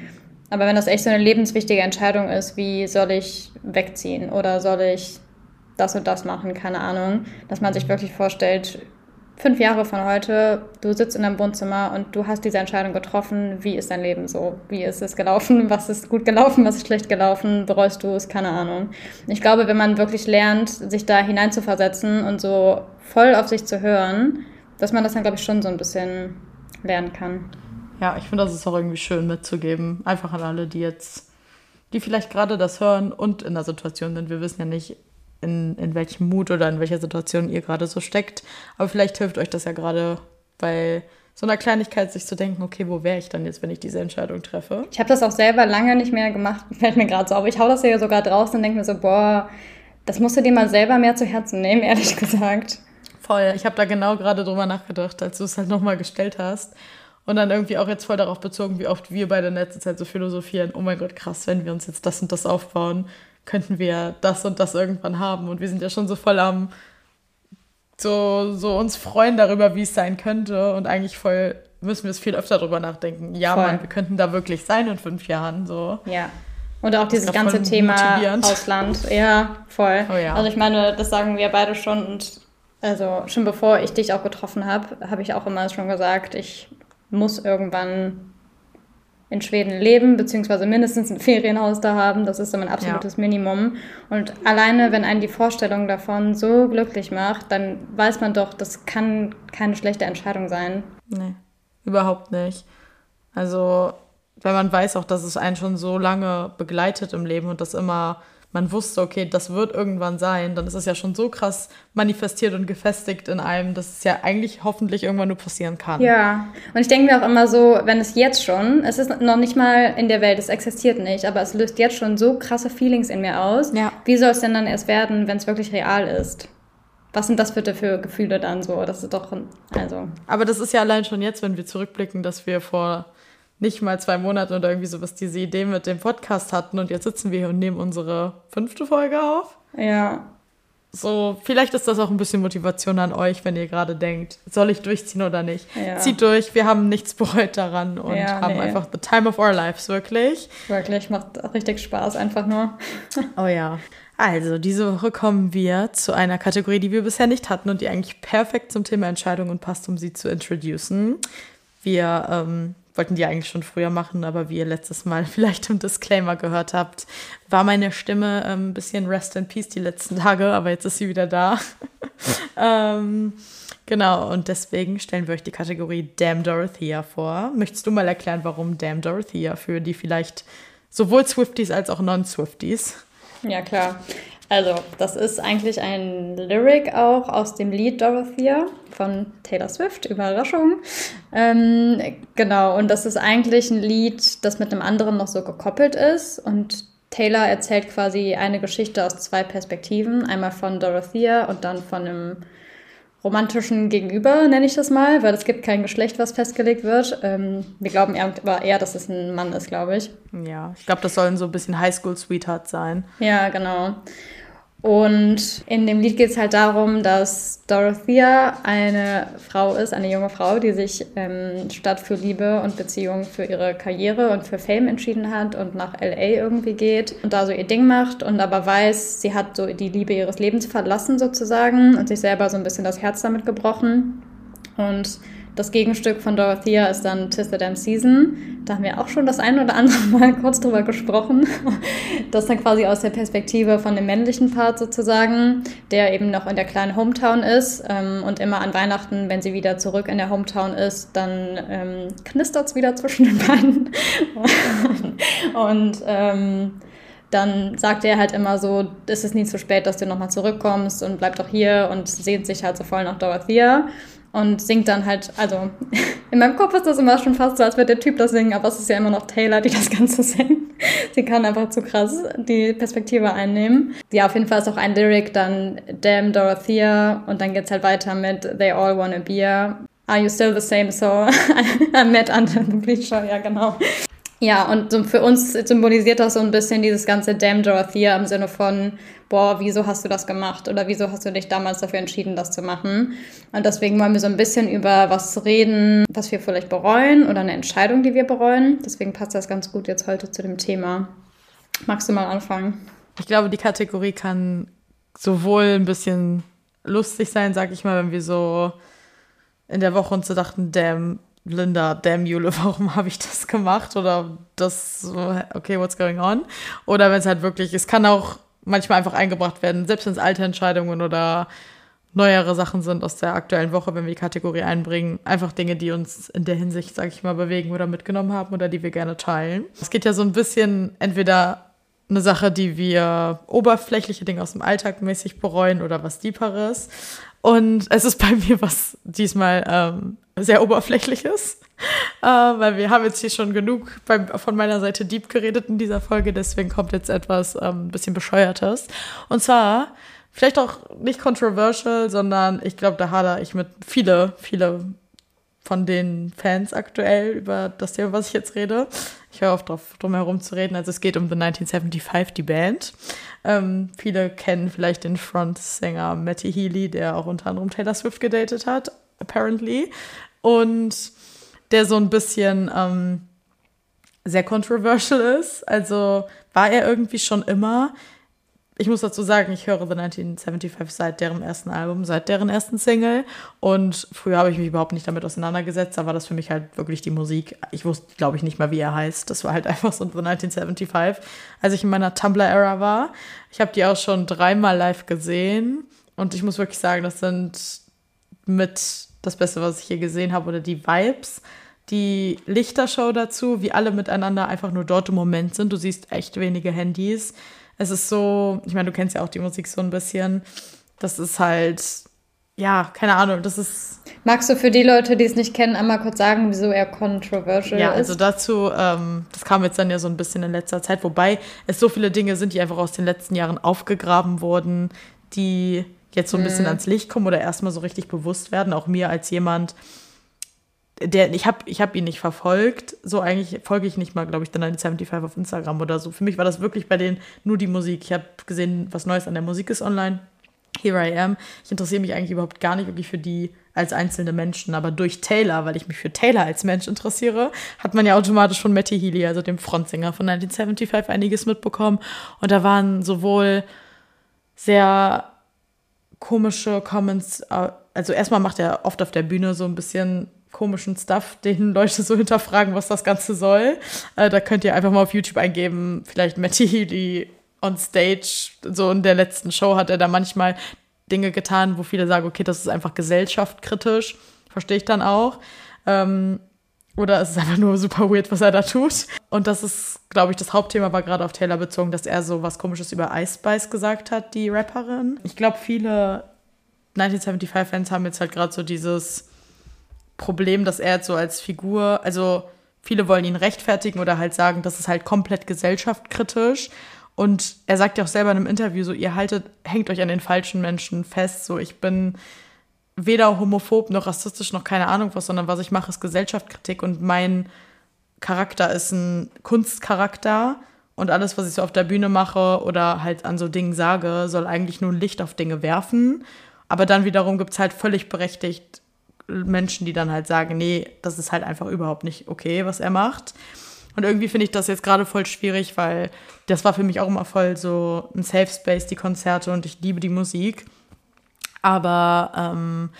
Aber wenn das echt so eine lebenswichtige Entscheidung ist, wie soll ich wegziehen oder soll ich das und das machen, keine Ahnung, dass man sich wirklich vorstellt, fünf Jahre von heute, du sitzt in deinem Wohnzimmer und du hast diese Entscheidung getroffen, wie ist dein Leben so? Wie ist es gelaufen? Was ist gut gelaufen? Was ist schlecht gelaufen? Bereust du es? Keine Ahnung. Ich glaube, wenn man wirklich lernt, sich da hineinzuversetzen und so voll auf sich zu hören, dass man das dann, glaube ich, schon so ein bisschen lernen kann. Ja, ich finde, das ist auch irgendwie schön mitzugeben. Einfach an alle, die jetzt, die vielleicht gerade das hören und in der Situation sind. Wir wissen ja nicht, in, in welchem Mut oder in welcher Situation ihr gerade so steckt. Aber vielleicht hilft euch das ja gerade bei so einer Kleinigkeit, sich zu denken, okay, wo wäre ich dann jetzt, wenn ich diese Entscheidung treffe? Ich habe das auch selber lange nicht mehr gemacht, fällt mir gerade so auf. Ich hau das ja sogar draußen und denke mir so, boah, das musst du dir mal selber mehr zu Herzen nehmen, ehrlich gesagt. Voll. Ich habe da genau gerade drüber nachgedacht, als du es halt nochmal gestellt hast. Und dann irgendwie auch jetzt voll darauf bezogen, wie oft wir bei der letzten Zeit so philosophieren, oh mein Gott, krass, wenn wir uns jetzt das und das aufbauen, könnten wir das und das irgendwann haben. Und wir sind ja schon so voll am so, so uns freuen darüber, wie es sein könnte. Und eigentlich voll müssen wir es viel öfter darüber nachdenken. Ja, voll. Mann, wir könnten da wirklich sein in fünf Jahren. So. Ja. Und auch dieses ganze Thema Ausland. Ja, voll. Oh, ja. Also ich meine, das sagen wir beide schon. Und also schon bevor ich dich auch getroffen habe, habe ich auch immer schon gesagt, ich muss irgendwann in Schweden leben, beziehungsweise mindestens ein Ferienhaus da haben. Das ist so mein absolutes ja. Minimum. Und alleine, wenn einen die Vorstellung davon so glücklich macht, dann weiß man doch, das kann keine schlechte Entscheidung sein. Nee, überhaupt nicht. Also, wenn man weiß auch, dass es einen schon so lange begleitet im Leben und das immer man wusste, okay, das wird irgendwann sein, dann ist es ja schon so krass manifestiert und gefestigt in einem, dass es ja eigentlich hoffentlich irgendwann nur passieren kann. Ja, und ich denke mir auch immer so, wenn es jetzt schon, es ist noch nicht mal in der Welt, es existiert nicht, aber es löst jetzt schon so krasse Feelings in mir aus. Ja. Wie soll es denn dann erst werden, wenn es wirklich real ist? Was sind das bitte für Gefühle dann so? Das ist doch, also. Aber das ist ja allein schon jetzt, wenn wir zurückblicken, dass wir vor nicht mal zwei Monate oder irgendwie sowas diese Idee mit dem Podcast hatten und jetzt sitzen wir hier und nehmen unsere fünfte Folge auf. Ja. So, vielleicht ist das auch ein bisschen Motivation an euch, wenn ihr gerade denkt, soll ich durchziehen oder nicht? Ja. Zieht durch, wir haben nichts bereut daran und ja, haben nee. einfach the time of our lives, wirklich. Wirklich, macht richtig Spaß einfach nur. oh ja. Also, diese Woche kommen wir zu einer Kategorie, die wir bisher nicht hatten und die eigentlich perfekt zum Thema Entscheidungen passt, um sie zu introducen. Wir ähm, wollten die eigentlich schon früher machen, aber wie ihr letztes Mal vielleicht im Disclaimer gehört habt, war meine Stimme ähm, ein bisschen Rest in Peace die letzten Tage, aber jetzt ist sie wieder da. ähm, genau, und deswegen stellen wir euch die Kategorie Damn Dorothea vor. Möchtest du mal erklären, warum Damn Dorothea für die vielleicht sowohl Swifties als auch Non-Swifties? Ja, klar. Also, das ist eigentlich ein Lyric auch aus dem Lied Dorothea von Taylor Swift, Überraschung. Ähm, genau, und das ist eigentlich ein Lied, das mit einem anderen noch so gekoppelt ist. Und Taylor erzählt quasi eine Geschichte aus zwei Perspektiven. Einmal von Dorothea und dann von einem romantischen Gegenüber, nenne ich das mal, weil es gibt kein Geschlecht, was festgelegt wird. Ähm, wir glauben aber eher, dass es ein Mann ist, glaube ich. Ja, ich glaube, das sollen so ein bisschen Highschool-Sweetheart sein. Ja, genau. Und in dem Lied geht es halt darum, dass Dorothea eine Frau ist, eine junge Frau, die sich ähm, statt für Liebe und Beziehung für ihre Karriere und für Fame entschieden hat und nach LA irgendwie geht und da so ihr Ding macht und aber weiß, sie hat so die Liebe ihres Lebens verlassen sozusagen und sich selber so ein bisschen das Herz damit gebrochen. Und das Gegenstück von Dorothea ist dann Tis the Damn Season. Da haben wir auch schon das ein oder andere Mal kurz drüber gesprochen. Das dann quasi aus der Perspektive von dem männlichen Part sozusagen, der eben noch in der kleinen Hometown ist ähm, und immer an Weihnachten, wenn sie wieder zurück in der Hometown ist, dann ähm, knistert es wieder zwischen den beiden. und ähm, dann sagt er halt immer so, es ist nie zu spät, dass du nochmal zurückkommst und bleib doch hier und sehnt sich halt so voll nach Dorothea und singt dann halt, also in meinem Kopf ist das immer schon fast so, als würde der Typ das singen, aber es ist ja immer noch Taylor, die das Ganze singt. Sie kann einfach zu krass die Perspektive einnehmen. Ja, auf jeden Fall ist auch ein Lyric dann Damn Dorothea und dann geht's halt weiter mit They all want a beer. Are you still the same? So I met under the bleacher, ja genau. Ja, und für uns symbolisiert das so ein bisschen dieses ganze Damn Dorothea im Sinne von, boah, wieso hast du das gemacht oder wieso hast du dich damals dafür entschieden, das zu machen? Und deswegen wollen wir so ein bisschen über was reden, was wir vielleicht bereuen oder eine Entscheidung, die wir bereuen. Deswegen passt das ganz gut jetzt heute zu dem Thema. Magst du mal anfangen? Ich glaube, die Kategorie kann sowohl ein bisschen lustig sein, sag ich mal, wenn wir so in der Woche uns so dachten, damn, Linda, damn Jule, warum habe ich das gemacht? Oder das, okay, what's going on? Oder wenn es halt wirklich, es kann auch manchmal einfach eingebracht werden, selbst wenn es alte Entscheidungen oder neuere Sachen sind aus der aktuellen Woche, wenn wir die Kategorie einbringen. Einfach Dinge, die uns in der Hinsicht, sag ich mal, bewegen oder mitgenommen haben oder die wir gerne teilen. Es geht ja so ein bisschen entweder eine Sache, die wir oberflächliche Dinge aus dem Alltag mäßig bereuen oder was Deeperes. Und es ist bei mir was diesmal ähm, sehr oberflächliches, äh, weil wir haben jetzt hier schon genug beim, von meiner Seite deep geredet in dieser Folge, deswegen kommt jetzt etwas ähm, bisschen bescheuertes. Und zwar, vielleicht auch nicht controversial, sondern ich glaube, da hadere ich mit viele, viele von den Fans aktuell über das Thema, was ich jetzt rede. Ich höre oft drauf, drum herum zu reden. Also es geht um The 1975, die Band. Ähm, viele kennen vielleicht den Frontsänger Matty Healy, der auch unter anderem Taylor Swift gedatet hat, apparently. Und der so ein bisschen ähm, sehr controversial ist. Also war er irgendwie schon immer ich muss dazu sagen, ich höre The 1975 seit deren ersten Album, seit deren ersten Single. Und früher habe ich mich überhaupt nicht damit auseinandergesetzt. Da war das für mich halt wirklich die Musik. Ich wusste, glaube ich, nicht mal, wie er heißt. Das war halt einfach so The 1975, als ich in meiner Tumblr-Era war. Ich habe die auch schon dreimal live gesehen. Und ich muss wirklich sagen, das sind mit das Beste, was ich hier gesehen habe. Oder die Vibes die Lichtershow dazu, wie alle miteinander einfach nur dort im Moment sind. Du siehst echt wenige Handys es ist so, ich meine, du kennst ja auch die Musik so ein bisschen. Das ist halt, ja, keine Ahnung, das ist. Magst du für die Leute, die es nicht kennen, einmal kurz sagen, wieso er controversial ja, ist? Ja, also dazu, ähm, das kam jetzt dann ja so ein bisschen in letzter Zeit, wobei es so viele Dinge sind, die einfach aus den letzten Jahren aufgegraben wurden, die jetzt so ein bisschen mhm. ans Licht kommen oder erstmal so richtig bewusst werden. Auch mir als jemand, der, ich habe ich hab ihn nicht verfolgt. So eigentlich folge ich nicht mal, glaube ich, dann an 75 auf Instagram oder so. Für mich war das wirklich bei denen nur die Musik. Ich habe gesehen, was Neues an der Musik ist online. Here I am. Ich interessiere mich eigentlich überhaupt gar nicht wirklich für die als einzelne Menschen, aber durch Taylor, weil ich mich für Taylor als Mensch interessiere, hat man ja automatisch von Matty Healy, also dem Frontsänger von 1975, einiges mitbekommen. Und da waren sowohl sehr komische Comments, äh, also erstmal macht er oft auf der Bühne so ein bisschen komischen Stuff, den Leute so hinterfragen, was das Ganze soll. Äh, da könnt ihr einfach mal auf YouTube eingeben, vielleicht Matty Healy on Stage. So in der letzten Show hat er da manchmal Dinge getan, wo viele sagen, okay, das ist einfach gesellschaftskritisch. Verstehe ich dann auch. Ähm, oder es ist einfach nur super weird, was er da tut. Und das ist, glaube ich, das Hauptthema war gerade auf Taylor bezogen, dass er so was Komisches über Ice Spice gesagt hat, die Rapperin. Ich glaube, viele 1975-Fans haben jetzt halt gerade so dieses Problem, dass er jetzt so als Figur, also viele wollen ihn rechtfertigen oder halt sagen, das ist halt komplett gesellschaftskritisch. Und er sagt ja auch selber in einem Interview so, ihr haltet, hängt euch an den falschen Menschen fest. So, ich bin weder homophob noch rassistisch noch keine Ahnung was, sondern was ich mache, ist Gesellschaftskritik und mein Charakter ist ein Kunstcharakter und alles, was ich so auf der Bühne mache oder halt an so Dingen sage, soll eigentlich nur ein Licht auf Dinge werfen. Aber dann wiederum gibt es halt völlig berechtigt Menschen, die dann halt sagen, nee, das ist halt einfach überhaupt nicht okay, was er macht. Und irgendwie finde ich das jetzt gerade voll schwierig, weil das war für mich auch immer voll so ein Safe Space, die Konzerte und ich liebe die Musik. Aber ähm,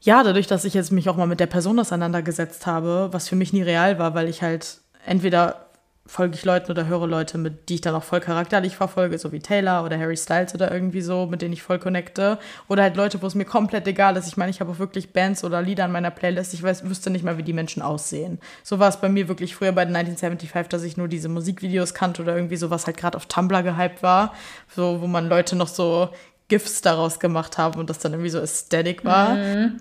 ja, dadurch, dass ich jetzt mich auch mal mit der Person auseinandergesetzt habe, was für mich nie real war, weil ich halt entweder folge ich Leuten oder höre Leute, mit die ich dann auch voll charakterlich verfolge, so wie Taylor oder Harry Styles oder irgendwie so, mit denen ich voll connecte. Oder halt Leute, wo es mir komplett egal ist. Ich meine, ich habe auch wirklich Bands oder Lieder in meiner Playlist. Ich weiß, wüsste nicht mal, wie die Menschen aussehen. So war es bei mir wirklich früher bei den 1975, dass ich nur diese Musikvideos kannte oder irgendwie so, was halt gerade auf Tumblr gehypt war. So, wo man Leute noch so GIFs daraus gemacht haben und das dann irgendwie so Aesthetic war. Mhm.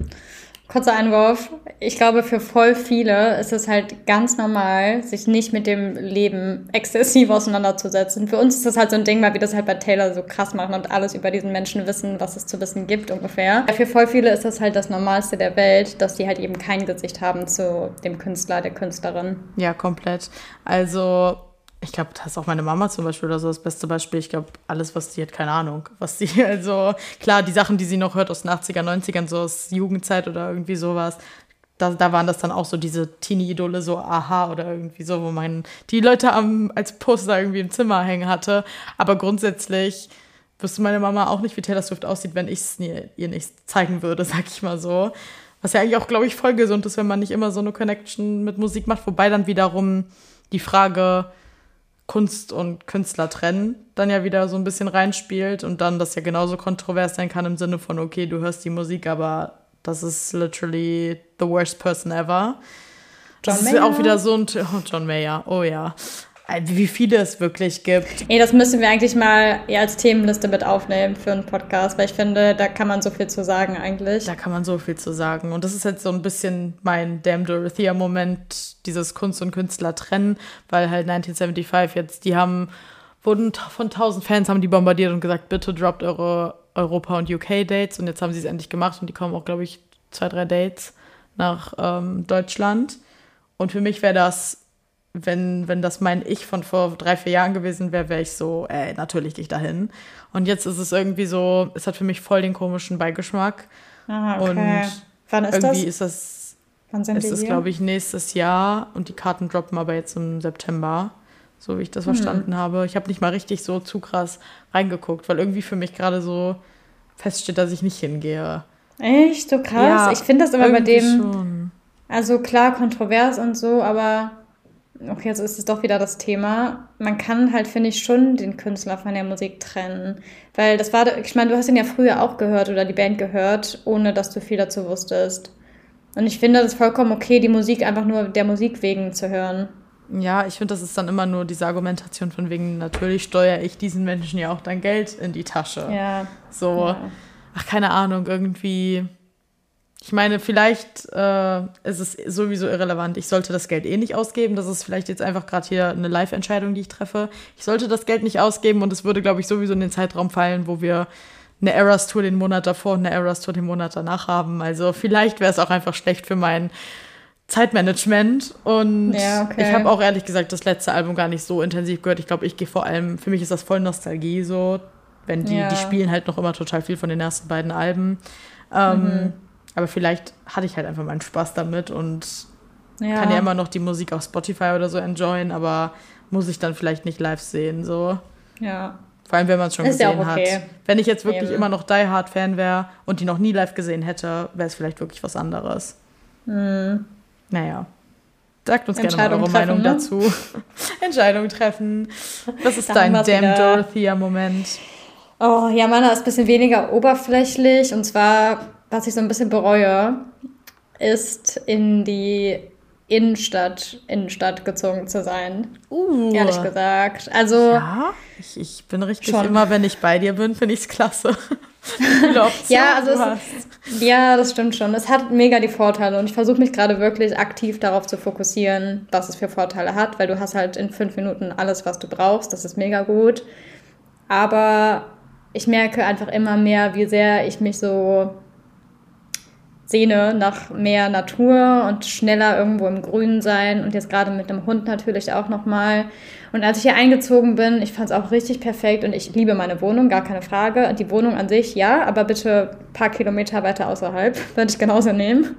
Kurzer Einwurf. Ich glaube, für voll viele ist es halt ganz normal, sich nicht mit dem Leben exzessiv auseinanderzusetzen. Für uns ist das halt so ein Ding, weil wir das halt bei Taylor so krass machen und alles über diesen Menschen wissen, was es zu wissen gibt ungefähr. Für voll viele ist das halt das Normalste der Welt, dass die halt eben kein Gesicht haben zu dem Künstler, der Künstlerin. Ja, komplett. Also ich glaube, das ist auch meine Mama zum Beispiel oder so das beste Beispiel. Ich glaube, alles, was sie hat, keine Ahnung, was sie, also klar, die Sachen, die sie noch hört aus den 80er, 90ern, so aus Jugendzeit oder irgendwie sowas, da, da waren das dann auch so diese Teenie-Idole, so Aha oder irgendwie so, wo man die Leute am, als Poster irgendwie im Zimmer hängen hatte. Aber grundsätzlich wüsste meine Mama auch nicht, wie Taylor Swift aussieht, wenn ich es ihr nicht zeigen würde, sag ich mal so. Was ja eigentlich auch, glaube ich, voll gesund ist, wenn man nicht immer so eine Connection mit Musik macht. Wobei dann wiederum die Frage, Kunst und Künstler trennen, dann ja wieder so ein bisschen reinspielt und dann das ja genauso kontrovers sein kann im Sinne von, okay, du hörst die Musik, aber das ist literally the worst person ever. John das Mayer. ist auch wieder so ein oh, John Mayer, oh ja. Äh, wie viele es wirklich gibt. Ey, das müssen wir eigentlich mal als Themenliste mit aufnehmen für einen Podcast, weil ich finde, da kann man so viel zu sagen eigentlich. Da kann man so viel zu sagen. Und das ist jetzt so ein bisschen mein Damn Dorothea-Moment, dieses Kunst und Künstler trennen, weil halt 1975 jetzt, die haben, wurden von tausend Fans haben die bombardiert und gesagt, bitte droppt eure Europa- und UK-Dates. Und jetzt haben sie es endlich gemacht und die kommen auch, glaube ich, zwei, drei Dates nach ähm, Deutschland. Und für mich wäre das wenn, wenn das mein Ich von vor drei, vier Jahren gewesen wäre, wäre ich so, ey, natürlich gehe ich dahin. Und jetzt ist es irgendwie so, es hat für mich voll den komischen Beigeschmack. Ah, okay. Und Wann ist irgendwie das? ist das, Wann sind ist es, glaube ich, nächstes Jahr und die Karten droppen aber jetzt im September, so wie ich das hm. verstanden habe. Ich habe nicht mal richtig so zu krass reingeguckt, weil irgendwie für mich gerade so feststeht, dass ich nicht hingehe. Echt? So krass? Ja, ich finde das immer bei dem. Schon. Also klar, kontrovers und so, aber okay, jetzt ist es doch wieder das Thema. Man kann halt, finde ich, schon den Künstler von der Musik trennen. Weil das war, ich meine, du hast ihn ja früher auch gehört oder die Band gehört, ohne dass du viel dazu wusstest. Und ich finde das vollkommen okay, die Musik einfach nur der Musik wegen zu hören. Ja, ich finde, das ist dann immer nur diese Argumentation von wegen, natürlich steuere ich diesen Menschen ja auch dein Geld in die Tasche. Ja. So, ja. ach, keine Ahnung, irgendwie ich meine, vielleicht äh, ist es sowieso irrelevant. Ich sollte das Geld eh nicht ausgeben. Das ist vielleicht jetzt einfach gerade hier eine Live-Entscheidung, die ich treffe. Ich sollte das Geld nicht ausgeben und es würde, glaube ich, sowieso in den Zeitraum fallen, wo wir eine Eras Tour den Monat davor und eine Eras Tour den Monat danach haben. Also vielleicht wäre es auch einfach schlecht für mein Zeitmanagement. Und ja, okay. ich habe auch ehrlich gesagt das letzte Album gar nicht so intensiv gehört. Ich glaube, ich gehe vor allem, für mich ist das voll Nostalgie so. Wenn die, ja. die spielen halt noch immer total viel von den ersten beiden Alben. Ähm, mhm. Aber vielleicht hatte ich halt einfach meinen Spaß damit und ja. kann ja immer noch die Musik auf Spotify oder so enjoyen, aber muss ich dann vielleicht nicht live sehen, so. Ja. Vor allem, wenn man es schon ist gesehen ja okay. hat. Wenn ich jetzt wirklich Eben. immer noch Die Hard Fan wäre und die noch nie live gesehen hätte, wäre es vielleicht wirklich was anderes. Mhm. Naja. Sagt uns gerne mal eure treffen, Meinung ne? dazu. Entscheidung treffen. Was ist dein Damn Dorothea-Moment? Oh, ja, meiner ist ein bisschen weniger oberflächlich. Und zwar was ich so ein bisschen bereue, ist in die Innenstadt, Innenstadt gezogen zu sein. Uh. Ehrlich gesagt. Also. Ja, ich, ich bin richtig schon. immer, wenn ich bei dir bin, finde ich es klasse. ja, also es, ja, das stimmt schon. Es hat mega die Vorteile und ich versuche mich gerade wirklich aktiv darauf zu fokussieren, was es für Vorteile hat, weil du hast halt in fünf Minuten alles, was du brauchst. Das ist mega gut. Aber ich merke einfach immer mehr, wie sehr ich mich so Sehne nach mehr Natur und schneller irgendwo im Grünen sein und jetzt gerade mit einem Hund natürlich auch nochmal. Und als ich hier eingezogen bin, ich fand es auch richtig perfekt und ich liebe meine Wohnung, gar keine Frage. Die Wohnung an sich, ja, aber bitte ein paar Kilometer weiter außerhalb, würde ich genauso nehmen.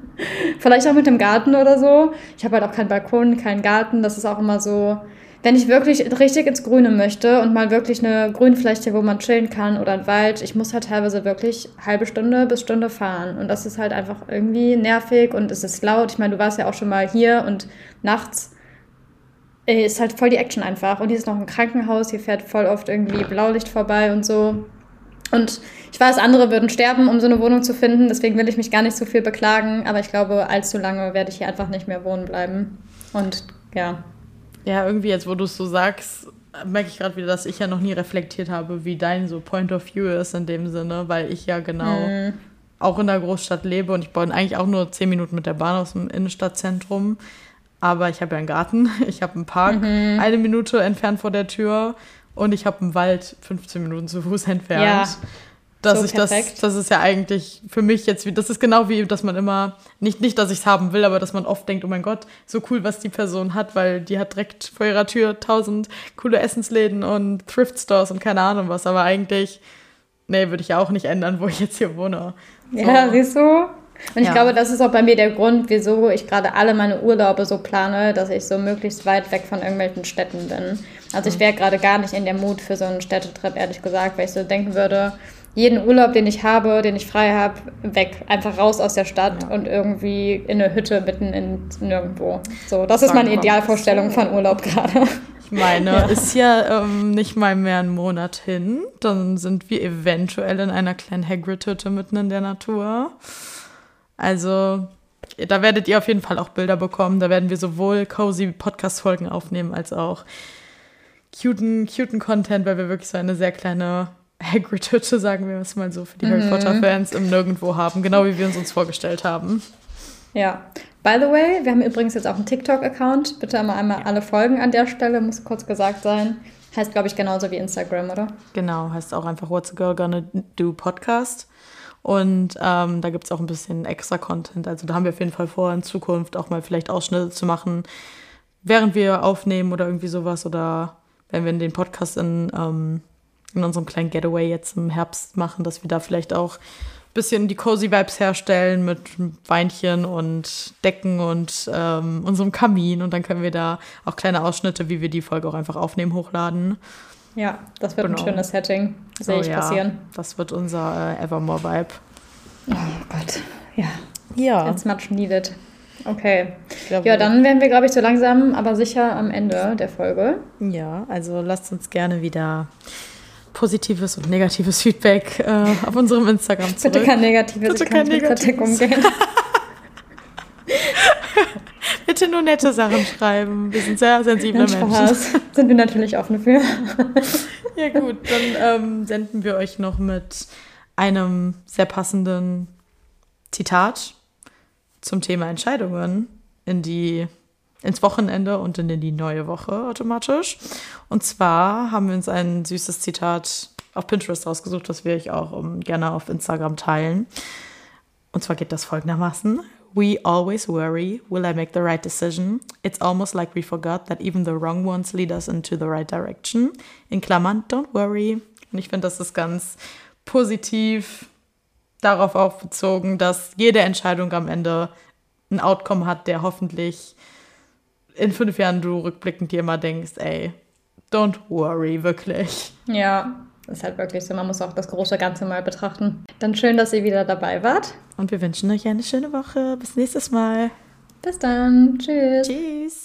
Vielleicht auch mit dem Garten oder so. Ich habe halt auch keinen Balkon, keinen Garten, das ist auch immer so, wenn ich wirklich richtig ins Grüne möchte und mal wirklich eine Grünfläche, wo man chillen kann oder ein Wald, ich muss halt teilweise wirklich halbe Stunde bis Stunde fahren. Und das ist halt einfach irgendwie nervig und es ist laut. Ich meine, du warst ja auch schon mal hier und nachts ist halt voll die Action einfach. Und hier ist noch ein Krankenhaus, hier fährt voll oft irgendwie Blaulicht vorbei und so. Und ich weiß, andere würden sterben, um so eine Wohnung zu finden. Deswegen will ich mich gar nicht so viel beklagen. Aber ich glaube, allzu lange werde ich hier einfach nicht mehr wohnen bleiben. Und ja. Ja, irgendwie jetzt, wo du es so sagst, merke ich gerade wieder, dass ich ja noch nie reflektiert habe, wie dein so Point of View ist in dem Sinne, weil ich ja genau mhm. auch in der Großstadt lebe und ich baue eigentlich auch nur zehn Minuten mit der Bahn aus dem Innenstadtzentrum. Aber ich habe ja einen Garten, ich habe einen Park mhm. eine Minute entfernt vor der Tür und ich habe einen Wald 15 Minuten zu Fuß entfernt. Ja. Dass so ich das, das ist ja eigentlich für mich jetzt, wie, das ist genau wie, dass man immer, nicht, nicht dass ich es haben will, aber dass man oft denkt, oh mein Gott, so cool, was die Person hat, weil die hat direkt vor ihrer Tür tausend coole Essensläden und Thrift Stores und keine Ahnung was, aber eigentlich, nee, würde ich ja auch nicht ändern, wo ich jetzt hier wohne. So. Ja, siehst du? Und ich ja. glaube, das ist auch bei mir der Grund, wieso ich gerade alle meine Urlaube so plane, dass ich so möglichst weit weg von irgendwelchen Städten bin. Also ich wäre gerade gar nicht in der Mut für so einen Städtetrip, ehrlich gesagt, weil ich so denken würde, jeden Urlaub, den ich habe, den ich frei habe, weg. Einfach raus aus der Stadt ja. und irgendwie in eine Hütte mitten in nirgendwo. So, das ist meine Idealvorstellung von Urlaub gerade. Ich meine, ja. ist ja ähm, nicht mal mehr ein Monat hin. Dann sind wir eventuell in einer kleinen Hagrid-Hütte mitten in der Natur. Also, da werdet ihr auf jeden Fall auch Bilder bekommen. Da werden wir sowohl cozy Podcast-Folgen aufnehmen, als auch cuten, cuten Content, weil wir wirklich so eine sehr kleine Hagrid-Hütte, sagen wir es mal so, für die mhm. Harry Potter-Fans im Nirgendwo haben. Genau wie wir uns uns vorgestellt haben. Ja. By the way, wir haben übrigens jetzt auch einen TikTok-Account. Bitte einmal, einmal alle Folgen an der Stelle, muss kurz gesagt sein. Heißt, glaube ich, genauso wie Instagram, oder? Genau, heißt auch einfach What's a Girl Gonna Do Podcast. Und ähm, da gibt es auch ein bisschen extra Content. Also da haben wir auf jeden Fall vor, in Zukunft auch mal vielleicht Ausschnitte zu machen, während wir aufnehmen oder irgendwie sowas. Oder wenn wir den Podcast in, ähm, in unserem kleinen Getaway jetzt im Herbst machen, dass wir da vielleicht auch ein bisschen die cozy Vibes herstellen mit Weinchen und Decken und ähm, unserem Kamin. Und dann können wir da auch kleine Ausschnitte, wie wir die Folge auch einfach aufnehmen, hochladen. Ja, das wird genau. ein schönes Setting, sehe oh, ich ja. passieren. Das wird unser äh, Evermore-Vibe. Oh Gott, ja. Ja. It's much needed. Okay. Glaube, ja, dann wären wir, glaube ich, so langsam, aber sicher am Ende der Folge. Ja, also lasst uns gerne wieder positives und negatives Feedback äh, auf unserem Instagram zurück. Bitte kein negatives, Bitte kein negatives. Umgehen. Bitte nur nette Sachen schreiben. Wir sind sehr sensible Menschen. Spaß. Sind wir natürlich offen für. ja gut, dann ähm, senden wir euch noch mit einem sehr passenden Zitat zum Thema Entscheidungen in die ins Wochenende und in die neue Woche automatisch. Und zwar haben wir uns ein süßes Zitat auf Pinterest rausgesucht, das wir euch auch um, gerne auf Instagram teilen. Und zwar geht das folgendermaßen. We always worry, will I make the right decision? It's almost like we forgot that even the wrong ones lead us into the right direction. In Klammern, don't worry. Und ich finde, das ist ganz positiv darauf aufbezogen, dass jede Entscheidung am Ende ein Outcome hat, der hoffentlich in fünf Jahren du rückblickend dir immer denkst, ey, don't worry, wirklich. Ja, das ist halt wirklich so. Man muss auch das große Ganze mal betrachten. Dann schön, dass ihr wieder dabei wart. Und wir wünschen euch eine schöne Woche. Bis nächstes Mal. Bis dann. Tschüss. Tschüss.